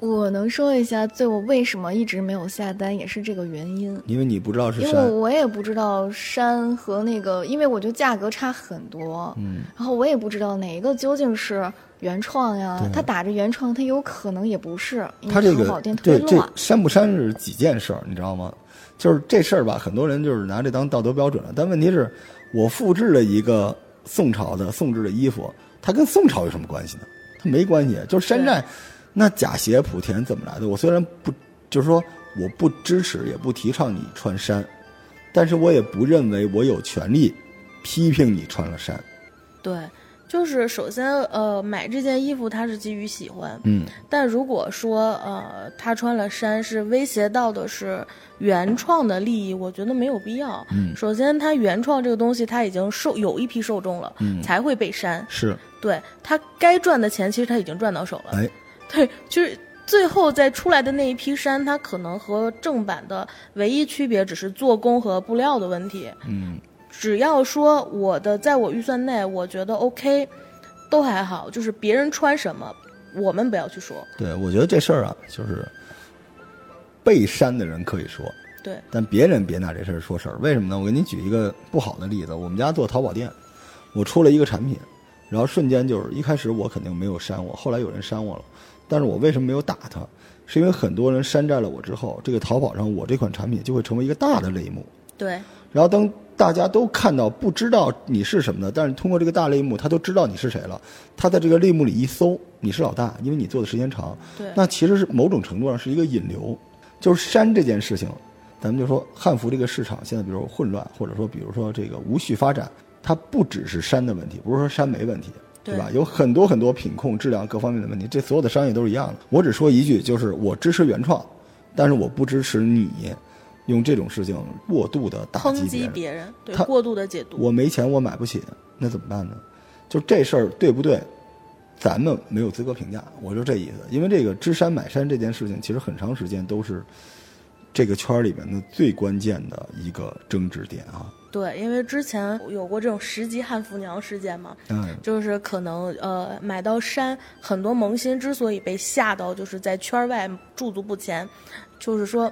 Speaker 3: 我能说一下，最我为什么一直没有下单，也是这个原因。
Speaker 1: 因为你不知道是
Speaker 3: 因为，我也不知道山和那个，因为我觉得价格差很多，
Speaker 1: 嗯，
Speaker 3: 然后我也不知道哪一个究竟是原创呀
Speaker 1: 对。
Speaker 3: 它打着原创，它有可能也不是，因为
Speaker 1: 它这个对这。删不删是几件事儿，你知道吗？就是这事儿吧，很多人就是拿这当道德标准了。但问题是，我复制了一个宋朝的宋制的衣服，它跟宋朝有什么关系呢？它没关系。就是山寨，那假鞋莆田怎么来的？我虽然不，就是说我不支持，也不提倡你穿山，但是我也不认为我有权利批评你穿了山。
Speaker 2: 对，就是首先呃，买这件衣服它是基于喜欢，
Speaker 1: 嗯，
Speaker 2: 但如果说呃他穿了山是威胁到的是原创的利益，我觉得没有必要。
Speaker 1: 嗯
Speaker 2: 首先他原创这个东西他已经受有一批受众了，
Speaker 1: 嗯
Speaker 2: 才会被删。
Speaker 1: 是，
Speaker 2: 对他该赚的钱其实他已经赚到手了。
Speaker 1: 哎，
Speaker 2: 对，就是最后再出来的那一批衫，它可能和正版的唯一区别只是做工和布料的问题。
Speaker 1: 嗯，
Speaker 2: 只要说我的在我预算内，我觉得 OK，都还好。就是别人穿什么，我们不要去说。
Speaker 1: 对，我觉得这事儿啊，就是被删的人可以说，
Speaker 2: 对，
Speaker 1: 但别人别拿这事儿说事儿。为什么呢？我给你举一个不好的例子，我们家做淘宝店，我出了一个产品，然后瞬间就是一开始我肯定没有删我，后来有人删我了，但是我为什么没有打他？是因为很多人山寨了我之后，这个淘宝上我这款产品就会成为一个大的类目。
Speaker 2: 对，
Speaker 1: 然后当大家都看到不知道你是什么的，但是通过这个大类目，他都知道你是谁了。他在这个类目里一搜，你是老大，因为你做的时间长。
Speaker 2: 对
Speaker 1: 那其实是某种程度上是一个引流，就是删这件事情，咱们就说汉服这个市场现在比如说混乱，或者说比如说这个无序发展，它不只是删的问题，不是说删没问题。对吧？有很多很多品控、质量各方面的问题，这所有的商业都是一样的。我只说一句，就是我支持原创，但是我不支持你用这种事情过度的打击别人。
Speaker 2: 别人，对
Speaker 1: 他
Speaker 2: 过度的解读。
Speaker 1: 我没钱，我买不起，那怎么办呢？就这事儿对不对？咱们没有资格评价，我就这意思。因为这个知山买山这件事情，其实很长时间都是这个圈儿里面的最关键的一个争执点啊。
Speaker 2: 对，因为之前有过这种十级汉服娘事件嘛，
Speaker 1: 嗯，
Speaker 2: 就是可能呃买到衫，很多萌新之所以被吓到，就是在圈外驻足不前，就是说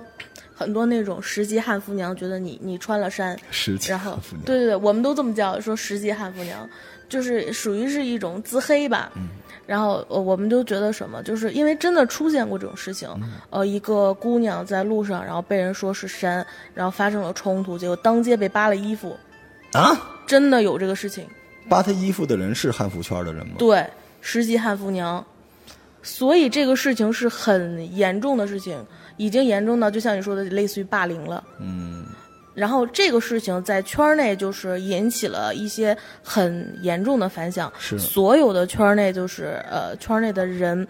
Speaker 2: 很多那种十级汉服娘觉得你你穿了衫，
Speaker 1: 十级
Speaker 2: 然后
Speaker 1: 汉服娘。
Speaker 2: 对对对，我们都这么叫，说十级汉服娘，就是属于是一种自黑吧。
Speaker 1: 嗯。
Speaker 2: 然后呃，我们就觉得什么，就是因为真的出现过这种事情，
Speaker 1: 嗯。
Speaker 2: 呃，一个姑娘在路上，然后被人说是山，然后发生了冲突，结果当街被扒了衣服，
Speaker 1: 啊，
Speaker 2: 真的有这个事情。
Speaker 1: 扒她衣服的人是汉服圈的人吗？
Speaker 2: 对，十级汉服娘，所以这个事情是很严重的事情，已经严重到就像你说的，类似于霸凌了。
Speaker 1: 嗯，
Speaker 2: 然后这个事情在圈内就是引起了一些很严重的反响，
Speaker 1: 是
Speaker 2: 所有的圈内就是呃圈内的人。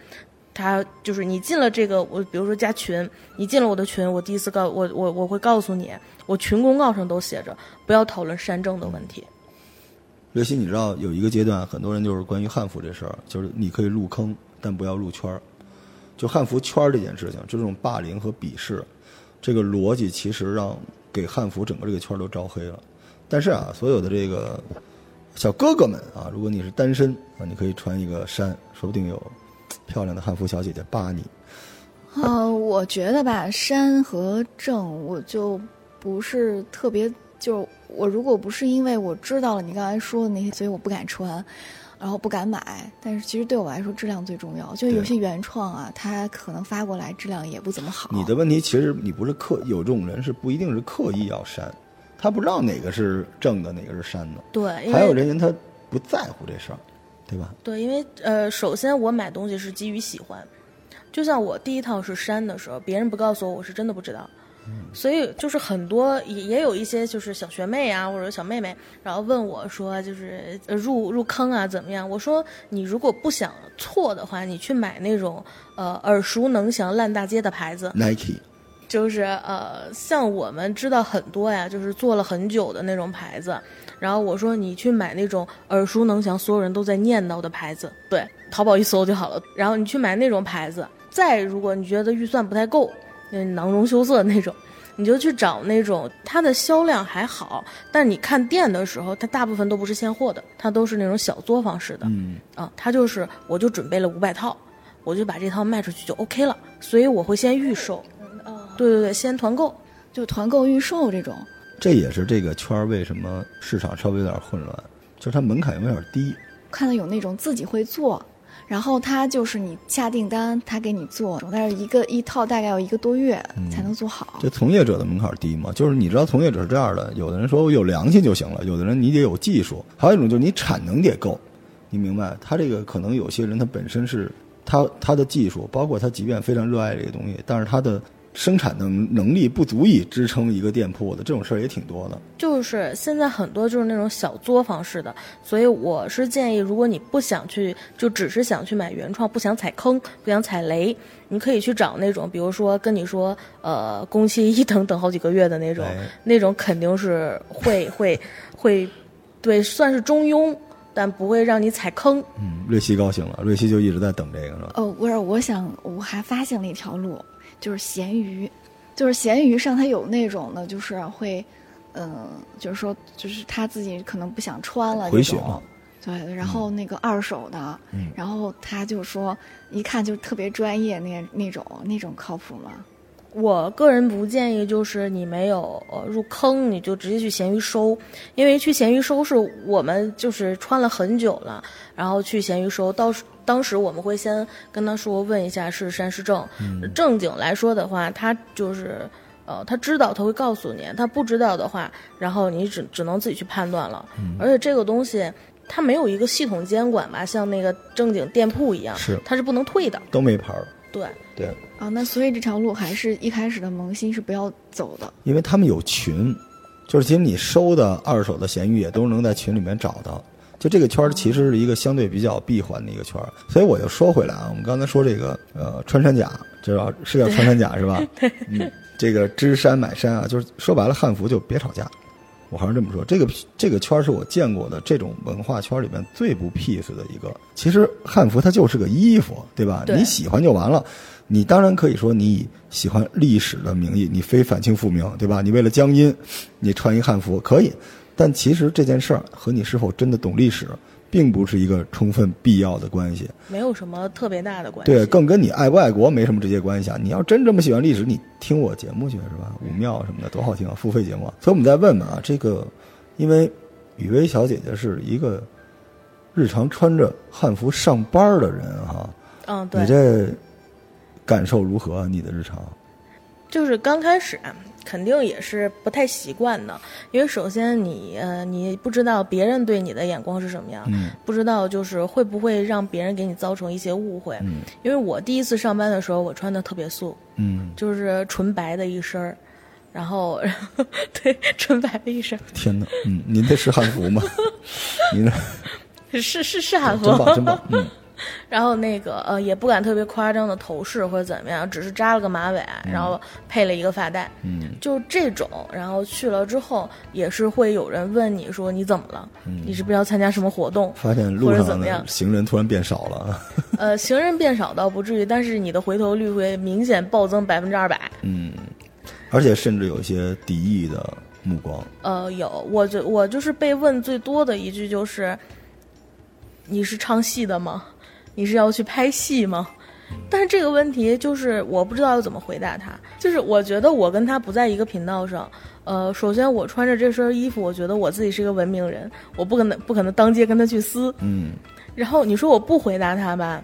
Speaker 2: 他就是你进了这个，我比如说加群，你进了我的群，我第一次告我我我会告诉你，我群公告上都写着不要讨论山政的问题。
Speaker 1: 刘鑫，你知道有一个阶段，很多人就是关于汉服这事儿，就是你可以入坑，但不要入圈儿。就汉服圈这件事情，就这种霸凌和鄙视，这个逻辑其实让给汉服整个这个圈都招黑了。但是啊，所有的这个小哥哥们啊，如果你是单身啊，你可以穿一个衫，说不定有漂亮的汉服小姐姐扒你。
Speaker 3: 呃，我觉得吧，山和正我就不是特别，就我如果不是因为我知道了你刚才说的那些，所以我不敢穿，然后不敢买。但是其实对我来说，质量最重要。就有些原创啊，它可能发过来质量也不怎么好。
Speaker 1: 你的问题其实你不是刻，有这种人是不一定是刻意要删，他不知道哪个是正的，哪个是删的。
Speaker 2: 对，
Speaker 1: 还有人人他不在乎这事儿，对吧？
Speaker 2: 对，因为呃，首先我买东西是基于喜欢，就像我第一套是删的时候，别人不告诉我，我是真的不知道。所以就是很多也也有一些就是小学妹啊或者小妹妹，然后问我说就是呃入入坑啊怎么样？我说你如果不想错的话，你去买那种呃耳熟能详烂大街的牌子
Speaker 1: ，Nike
Speaker 2: 就是呃，像我们知道很多呀，就是做了很久的那种牌子。然后我说你去买那种耳熟能详、所有人都在念叨的牌子，对，淘宝一搜就好了。然后你去买那种牌子。再如果你觉得预算不太够，那囊中羞涩那种，你就去找那种它的销量还好，但是你看店的时候，它大部分都不是现货的，它都是那种小作坊式的。
Speaker 1: 嗯，
Speaker 2: 啊，它就是我就准备了五百套，我就把这套卖出去就 OK 了，所以我会先预售。对对对，先团购。
Speaker 3: 就团购预售这种，
Speaker 1: 这也是这个圈儿为什么市场稍微有点混乱，就是它门槛有点低。
Speaker 3: 看到有那种自己会做，然后他就是你下订单，他给你做，但是一个一套大概要一个多月才能做好。
Speaker 1: 这从业者的门槛低嘛，就是你知道从业者是这样的，有的人说我有良心就行了，有的人你得有技术，还有一种就是你产能得够，你明白？他这个可能有些人他本身是他他的技术，包括他即便非常热爱这个东西，但是他的生产能能力不足以支撑一个店铺的，这种事儿也挺多的。
Speaker 2: 就是现在很多就是那种小作坊式的，所以我是建议，如果你不想去，就只是想去买原创，不想踩坑，不想踩雷，你可以去找那种，比如说跟你说，呃，工期一等等好几个月的那种，
Speaker 1: 哎
Speaker 2: 那种肯定是会 会会，对，算是中庸，但不会让你踩坑。
Speaker 1: 嗯，瑞希高兴了，瑞希就一直在等这个是吧？
Speaker 3: 哦，不是，我想我还发现了一条路，就是闲鱼，就是闲鱼上它有那种的，就是会，嗯、就是说，就是他自己可能不想穿了这种
Speaker 1: 回血嘛，
Speaker 3: 对，然后那个二手的，
Speaker 1: 嗯。
Speaker 3: 然后他就说一看就特别专业那那种那种靠谱吗？
Speaker 2: 我个人不建议，就是你没有呃入坑，你就直接去闲鱼收，因为去闲鱼收是我们就是穿了很久了，然后去闲鱼收，到时当时我们会先跟他说问一下是山是正，正经来说的话，他就是呃他知道他会告诉你，他不知道的话，然后你只只能自己去判断了，而且这个东西。它没有一个系统监管吧，像那个正经店铺一样，
Speaker 1: 是
Speaker 2: 它是不能退的。
Speaker 1: 都没牌儿。
Speaker 2: 对，
Speaker 1: 对，
Speaker 3: 啊，那所以这条路还是一开始的萌新是不要走的。
Speaker 1: 因为他们有群，就是其实你收的二手的闲鱼也都能在群里面找到。就这个圈儿其实是一个相对比较闭环的一个圈儿，所以我就说回来啊，我们刚才说这个呃穿山甲，知道是叫穿山甲是吧？嗯，这个知山买山啊，就是说白了汉服就别吵架，我还是这么说。这个这个圈儿是我见过的这种文化圈里面最不 peace 的一个。其实汉服它就是个衣服，对吧？
Speaker 2: 对
Speaker 1: 你喜欢就完了。你当然可以说你以喜欢历史的名义，你非反清复明，对吧？你为了江阴，你穿一汉服可以，但其实这件事儿和你是否真的懂历史，并不是一个充分必要的关系。
Speaker 2: 没有什么特别大的关系。
Speaker 1: 对，更跟你爱不爱国没什么直接关系啊！你要真这么喜欢历史，你听我节目去是吧？武庙什么的多好听啊，付费节目啊。所以我们再问问啊，这个，因为雨薇小姐姐是一个日常穿着汉服上班的人哈、
Speaker 2: 嗯，对
Speaker 1: 你，这感受如何啊？你的日常？
Speaker 2: 就是刚开始啊肯定也是不太习惯的，因为首先你呃你不知道别人对你的眼光是什么样，
Speaker 1: 嗯。
Speaker 2: 不知道就是会不会让别人给你造成一些误会。
Speaker 1: 嗯。
Speaker 2: 因为我第一次上班的时候，我穿的特别素，
Speaker 1: 嗯，
Speaker 2: 就是纯白的一身儿，然后 对纯白的一身，
Speaker 1: 天哪，嗯，您这是汉服吗？您这
Speaker 2: 是是是汉服，
Speaker 1: 真棒真棒，嗯
Speaker 2: 然后那个呃，也不敢特别夸张的头饰或者怎么样，只是扎了个马尾，然后配了一个发带，
Speaker 1: 嗯
Speaker 2: 就这种。然后去了之后，也是会有人问你说你怎么了？你是不是要参加什么活动？
Speaker 1: 发现路上
Speaker 2: 怎么样
Speaker 1: 的行人突然变少了，
Speaker 2: 呃，行人变少倒不至于，但是你的回头率会明显暴增百分之二百。
Speaker 1: 嗯，而且甚至有一些敌意的目光。
Speaker 2: 呃，有，我就我就是被问最多的一句就是，你是唱戏的吗？你是要去拍戏吗？但是这个问题就是我不知道要怎么回答他。就是我觉得我跟他不在一个频道上。呃，首先我穿着这身衣服，我觉得我自己是一个文明人，我不可能不可能当街跟他去撕。
Speaker 1: 嗯，
Speaker 2: 然后你说我不回答他吧，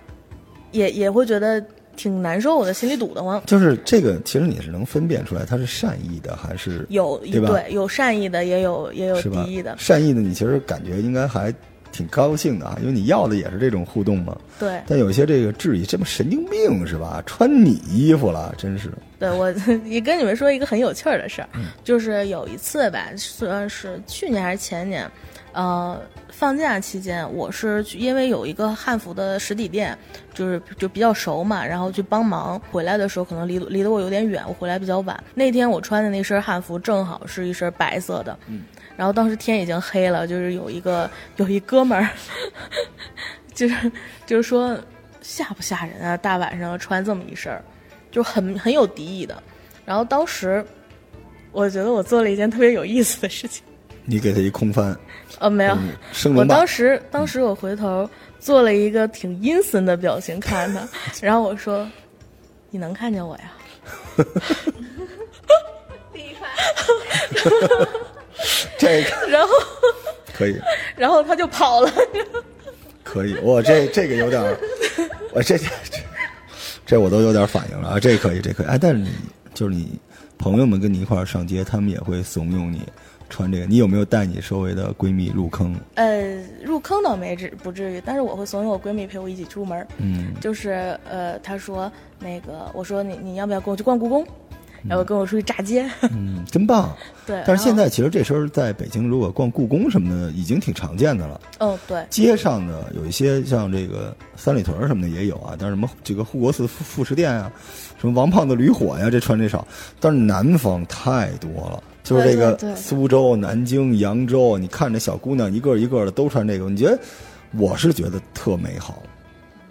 Speaker 2: 也也会觉得挺难受的，心里堵得慌。
Speaker 1: 就是这个，其实你是能分辨出来他是善意的还是
Speaker 2: 有
Speaker 1: 对吧
Speaker 2: 对有善意的，也有也有敌意的，
Speaker 1: 善意的，你其实感觉应该还挺高兴的啊，因为你要的也是这种互动嘛。
Speaker 2: 对。
Speaker 1: 但有些这个质疑，这不神经病是吧？穿你衣服了，真是。
Speaker 2: 对我也跟你们说一个很有趣儿的事儿，
Speaker 1: 嗯
Speaker 2: 就是有一次吧，算是去年还是前年，呃，放假期间，我是因为有一个汉服的实体店，就是就比较熟嘛，然后去帮忙。回来的时候可能离离得我有点远，我回来比较晚。那天我穿的那身汉服正好是一身白色的，然后当时天已经黑了，就是有一个有一哥们儿，就是就是说吓不吓人啊？大晚上穿这么一身儿。就很很有敌意的。然后当时，我觉得我做了一件特别有意思的事情。
Speaker 1: 你给他一空翻，
Speaker 2: 呃，没有，我当，时当时我回头做了一个挺阴森的表情看他，然后我说：“你能看见我呀
Speaker 1: 这个？”
Speaker 2: 然后
Speaker 1: 可以，
Speaker 2: 然后他就跑了。
Speaker 1: 可以。我这这个有点，我这这这这我都有点反应了啊。这可以，这可以。哎，但是你就是你朋友们跟你一块儿上街，他们也会怂恿你穿这个。你有没有带你周围的闺蜜入坑？
Speaker 2: 呃，入坑倒没至不至于，但是我会怂恿我闺蜜陪我一起出门。
Speaker 1: 嗯，
Speaker 2: 就是呃，她说那个，我说你你要不要跟我去逛故宫？然后跟我出去炸街。
Speaker 1: 嗯，真棒。
Speaker 2: 对，
Speaker 1: 但是现在其实这身儿在北京，如果逛故宫什么的，已经挺常见的了。
Speaker 2: 后哦对，
Speaker 1: 街上的有一些像这个三里屯儿什么的也有啊，但是什么这个护国寺副副食店啊，什么王胖子驴火呀，这穿这少。但是南方太多了，就是这个苏州、南京、扬州，你看这小姑娘一个一个的都穿这个，你觉得？我是觉得特美好，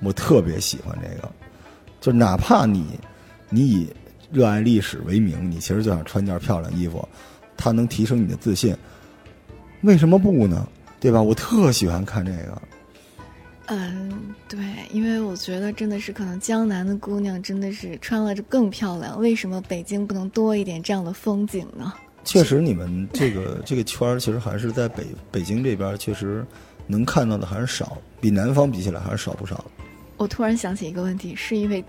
Speaker 1: 我特别喜欢这个，就哪怕你你以热爱历史为名，你其实就想穿件漂亮衣服，它能提升你的自信，为什么不呢？对吧？我特喜欢看这个。
Speaker 3: 嗯，对，因为我觉得真的是可能江南的姑娘真的是穿了就更漂亮。为什么北京不能多一点这样的风景呢？
Speaker 1: 确实，你们这个这个圈儿，其实还是在北北京这边，确实能看到的还是少，比南方比起来还是少不少。
Speaker 3: 我突然想起一个问题，是因为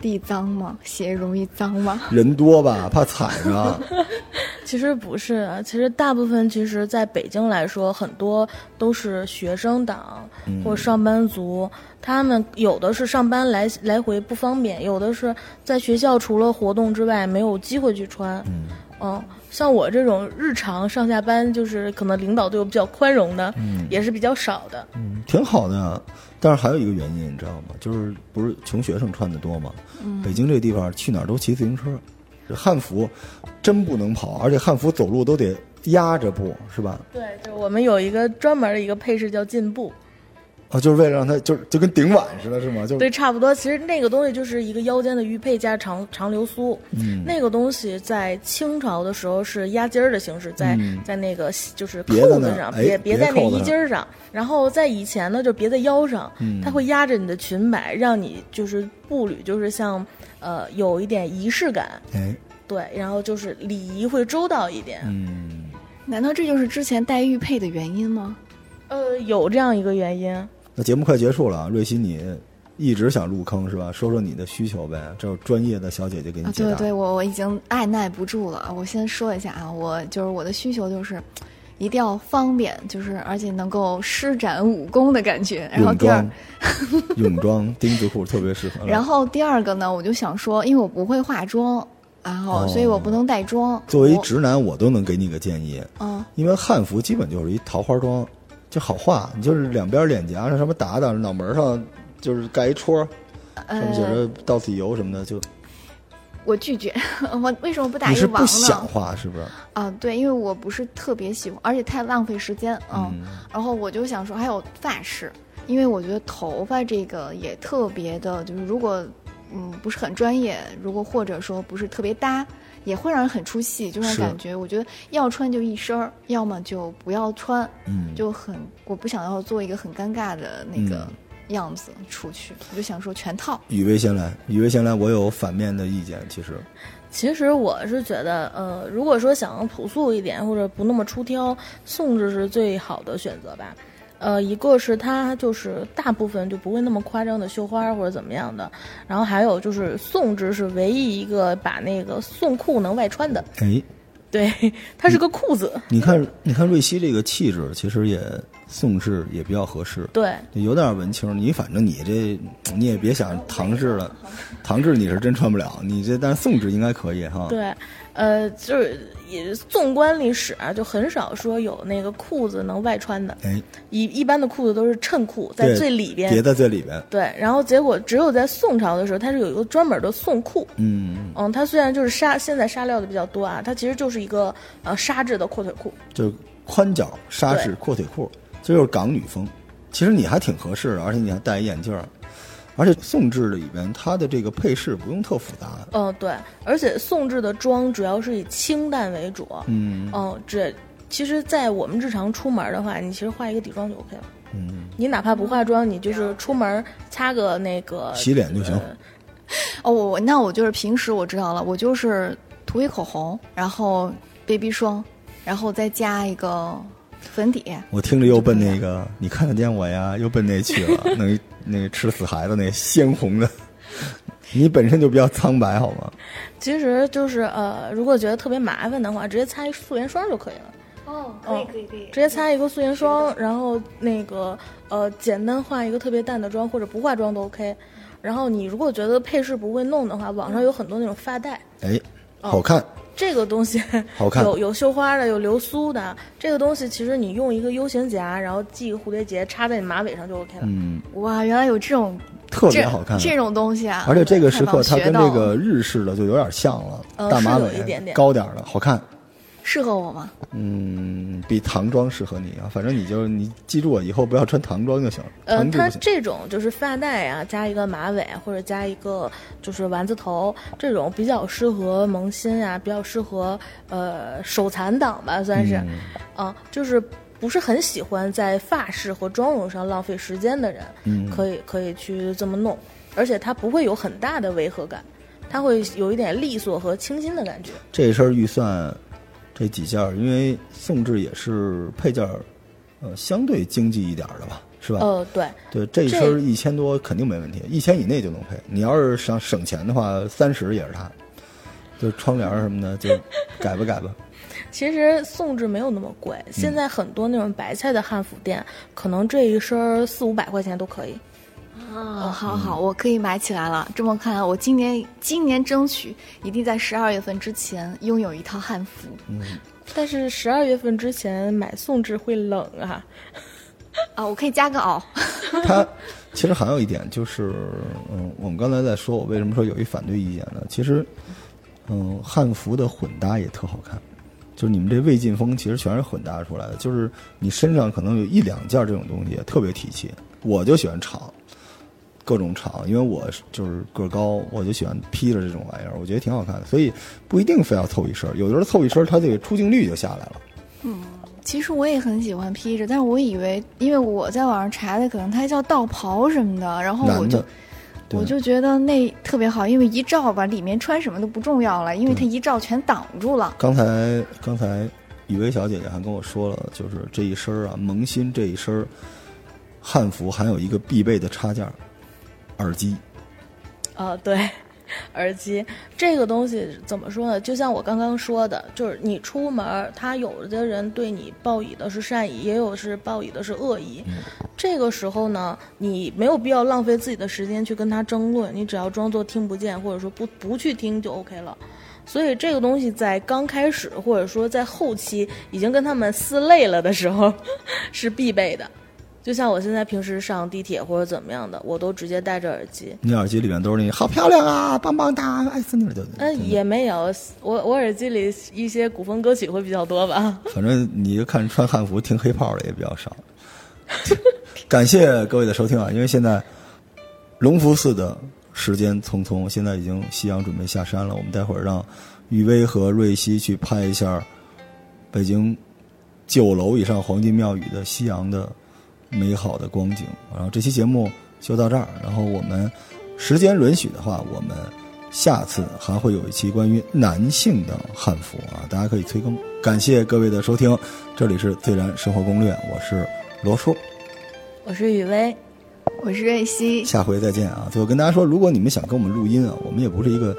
Speaker 3: 地脏吗？鞋容易脏吗？
Speaker 1: 人多吧，怕踩着。
Speaker 2: 其实不是啊，其实大部分其实在北京来说，很多都是学生党或上班族，他们有的是上班来来回不方便，有的是在学校除了活动之外没有机会去穿。
Speaker 1: 嗯，
Speaker 2: 嗯，像我这种日常上下班就是可能领导对我比较宽容的，
Speaker 1: 嗯
Speaker 2: 也是比较少的。
Speaker 1: 嗯，挺好的呀。但是还有一个原因，你知道吗？就是不是穷学生穿的多吗？北京这地方去哪儿都骑自行车，汉服真不能跑，而且汉服走路都得压着步，是吧？
Speaker 2: 对，就我们有一个专门的一个配饰叫进步，
Speaker 1: 啊，就是为了让它就就跟顶碗似的，是吗？就
Speaker 2: 对，差不多。其实那个东西就是一个腰间的玉佩加长长流苏，
Speaker 1: 嗯
Speaker 2: 那个东西在清朝的时候是压襟儿的形式，在、
Speaker 1: 嗯
Speaker 2: 在那个就是扣子上，
Speaker 1: 哎
Speaker 2: 别别在那衣襟儿上。然后在以前呢，就别在腰上，
Speaker 1: 嗯
Speaker 2: 它会压着你的裙摆，让你就是步履就是像呃有一点仪式感，
Speaker 1: 哎，
Speaker 2: 对，然后就是礼仪会周到一点。
Speaker 1: 嗯，
Speaker 3: 难道这就是之前戴玉佩的原因吗？
Speaker 2: 呃，有这样一个原因。
Speaker 1: 那节目快结束了，啊，瑞希你一直想入坑是吧？说说你的需求呗，这有专业的小姐姐给你
Speaker 3: 啊，
Speaker 1: 解答。
Speaker 3: 对对，我我已经按耐不住了。我先说一下啊，我就是我的需求就是。一定要方便，就是而且能够施展武功的感觉。然后
Speaker 1: 泳
Speaker 3: 第二，，
Speaker 1: 泳装丁字裤特别适合。
Speaker 3: 然后第二个呢，我就想说，因为我不会化妆，然后、
Speaker 1: 哦
Speaker 3: 所以我不能带妆。
Speaker 1: 作为直男，我都能给你个建议，
Speaker 3: 嗯，
Speaker 1: 因为汉服基本就是一桃花妆，就好画，你就是两边脸颊上什么打打，脑门上就是盖一戳，上面写
Speaker 3: 呃，
Speaker 1: 着“到此游”什么的，就
Speaker 3: 我拒绝。我为什么不打
Speaker 1: 你是
Speaker 3: 一王
Speaker 1: 不想？画是不是？
Speaker 3: 啊，对，因为我不是特别喜欢，而且太浪费时间。嗯，
Speaker 1: 嗯
Speaker 3: 然后我就想说，还有发饰，因为我觉得头发这个也特别的，就是如果嗯不是很专业，如果或者说不是特别搭，也会让人很出戏，就让
Speaker 1: 是
Speaker 3: 感觉我觉得要穿就一身儿，要么就不要穿，
Speaker 1: 嗯，
Speaker 3: 就很我不想要做一个很尴尬的那个
Speaker 1: 嗯
Speaker 3: 样子出去，我就想说全套。
Speaker 1: 雨薇先来，雨薇先来，我有反面的意见，其实，
Speaker 2: 其实我是觉得，呃，如果说想要朴素一点或者不那么出挑，宋制是最好的选择吧。呃，一个是它就是大部分就不会那么夸张的绣花或者怎么样的，然后还有就是宋制是唯一一个把那个宋裤能外穿的，
Speaker 1: 哎，
Speaker 2: 对，它是个裤子，
Speaker 1: 你看，你看瑞希这个气质，其实也宋制也比较合适，
Speaker 2: 对，
Speaker 1: 有点文青。你反正你这你也别想唐制了，唐制你是真穿不了，你这但是宋制应该可以哈。
Speaker 2: 对，呃，就是也纵观历史啊，就很少说有那个裤子能外穿的，
Speaker 1: 哎，
Speaker 2: 一一般的裤子都是衬裤，在最里边
Speaker 1: 叠在最里边。
Speaker 2: 对，然后结果只有在宋朝的时候，它是有一个专门的宋裤。
Speaker 1: 嗯，
Speaker 2: 嗯，它虽然就是纱，现在纱料的比较多啊，它其实就是一个呃纱质的阔腿裤。
Speaker 1: 就是宽脚纱
Speaker 2: 质
Speaker 1: 阔腿裤，这就是港女风。其实你还挺合适的，而且你还戴一眼镜儿，而且宋制里边它的这个配饰不用特复杂。
Speaker 2: 嗯、对，而且宋制的妆主要是以清淡为主。
Speaker 1: 嗯
Speaker 2: 嗯，这其实，在我们日常出门的话，你其实化一个底妆就 OK 了。
Speaker 1: 嗯，
Speaker 2: 你哪怕不化妆，你就是出门擦个那个
Speaker 1: 洗脸就行
Speaker 2: 呃
Speaker 3: 哦，我我那我就是平时我知道了，我就是涂一口红，然后 BB 霜，然后再加一个粉底。
Speaker 1: 我听着又奔那个你看得见我呀，又奔那去了，那那吃死孩子那鲜红的。你本身就比较苍白，好吗？
Speaker 2: 其实就是呃，如果觉得特别麻烦的话，直接擦一素颜霜就可以了。
Speaker 3: 哦，
Speaker 2: 可以
Speaker 3: 可以可以
Speaker 2: 直接擦一个素颜霜，然后那个呃，简单化一个特别淡的妆，或者不化妆都 OK。然后你如果觉得配饰不会弄的话，网上有很多那种发带，
Speaker 1: 哎，好看，
Speaker 2: 这个东西
Speaker 1: 好看
Speaker 2: 有有绣花的，有流苏的。这个东西其实你用一个 U 型夹，然后系一个蝴蝶结，插在你马尾上就 OK 了。
Speaker 1: 嗯，
Speaker 3: 哇，原来有这种
Speaker 1: 特别好看。
Speaker 3: 这种东西啊！
Speaker 1: 而且这个时刻，它跟这个日式的就有点像了，
Speaker 2: 呃是
Speaker 1: 大马尾
Speaker 2: 有一点点
Speaker 1: 高点的，好看。
Speaker 3: 适合我吗？
Speaker 1: 嗯，比唐装适合你啊。反正你就你记住我，以后不要穿唐装就行了，
Speaker 2: 呃，
Speaker 1: 唐制不行。
Speaker 2: 它这种就是发带啊，加一个马尾或者加一个就是丸子头，这种比较适合萌新啊，比较适合呃手残党吧，算是，
Speaker 1: 嗯
Speaker 2: 啊，就是不是很喜欢在发饰和妆容上浪费时间的人，
Speaker 1: 嗯
Speaker 2: 可以可以去这么弄，而且它不会有很大的违和感，它会有一点利索和清新的感觉。
Speaker 1: 这身预算这几件儿，因为宋制也是配件儿，呃，相对经济一点儿的吧，是吧？
Speaker 2: 呃，对，
Speaker 1: 对，这一身一千多肯定没问题，一千以内就能配。你要是想省钱的话，三十也是它。就窗帘什么的，就改吧改吧。
Speaker 2: 其实宋制没有那么贵，现在很多那种白菜的汉服店，可能这一身四五百块钱都可以。
Speaker 3: 啊，好好，我可以买起来了。这么看来，我今年今年争取一定在十二月份之前拥有一套汉服。
Speaker 2: 嗯但是十二月份之前买宋制会冷啊。
Speaker 3: 啊，我可以加个袄。
Speaker 1: 它其实还有一点就是，嗯，我们刚才在说，我为什么说有一反对意见呢？其实，嗯，汉服的混搭也特好看，就是你们这魏晋风其实全是混搭出来的，就是你身上可能有一两件这种东西特别提气，我就喜欢长，各种长，因为我是就是个儿高，我就喜欢披着这种玩意儿，我觉得挺好看的，所以不一定非要凑一身儿，有的时候凑一身儿，它这个出镜率就下来了。
Speaker 3: 嗯其实我也很喜欢披着，但是我以为，因为我在网上查的，可能它叫道袍什么的，然后我就我就觉得那特别好，因为一照吧，里面穿什么都不重要了，因为它一照全挡住了。
Speaker 1: 刚才刚才雨薇小姐姐还跟我说了，就是这一身儿啊，萌新这一身儿汉服还有一个必备的插件儿，耳机。
Speaker 2: 啊，对，耳机这个东西怎么说呢？就像我刚刚说的，就是你出门，他有的人对你报以的是善意，也有是报以的是恶意。这个时候呢，你没有必要浪费自己的时间去跟他争论，你只要装作听不见，或者说不不去听就 OK 了。所以这个东西在刚开始，或者说在后期已经跟他们撕累了的时候，是必备的。就像我现在平时上地铁或者怎么样的，我都直接戴着耳机。
Speaker 1: 你耳机里面都是那好漂亮啊，棒棒哒，爱死你了就。
Speaker 2: 嗯，也没有，我我耳机里一些古风歌曲会比较多吧。
Speaker 1: 反正你就看穿汉服听黑炮的也比较少。感谢各位的收听啊！因为现在隆福寺的时间匆匆，现在已经夕阳准备下山了。我们待会儿让雨薇和瑞希去拍一下北京九楼以上黄金庙宇的夕阳的美好的光景。然后这期节目就到这儿，然后我们时间允许的话，我们下次还会有一期关于男性的汉服啊，大家可以催更。感谢各位的收听，这里是自然生活攻略，我是罗叔，
Speaker 2: 我是雨薇，
Speaker 3: 我是瑞希，
Speaker 1: 下回再见啊！最后跟大家说，如果你们想跟我们录音啊，我们也不是一个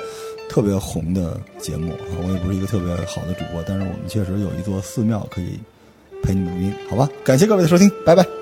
Speaker 1: 特别红的节目啊，我也不是一个特别好的主播，但是我们确实有一座寺庙可以陪你们录音，好吧？感谢各位的收听，拜拜。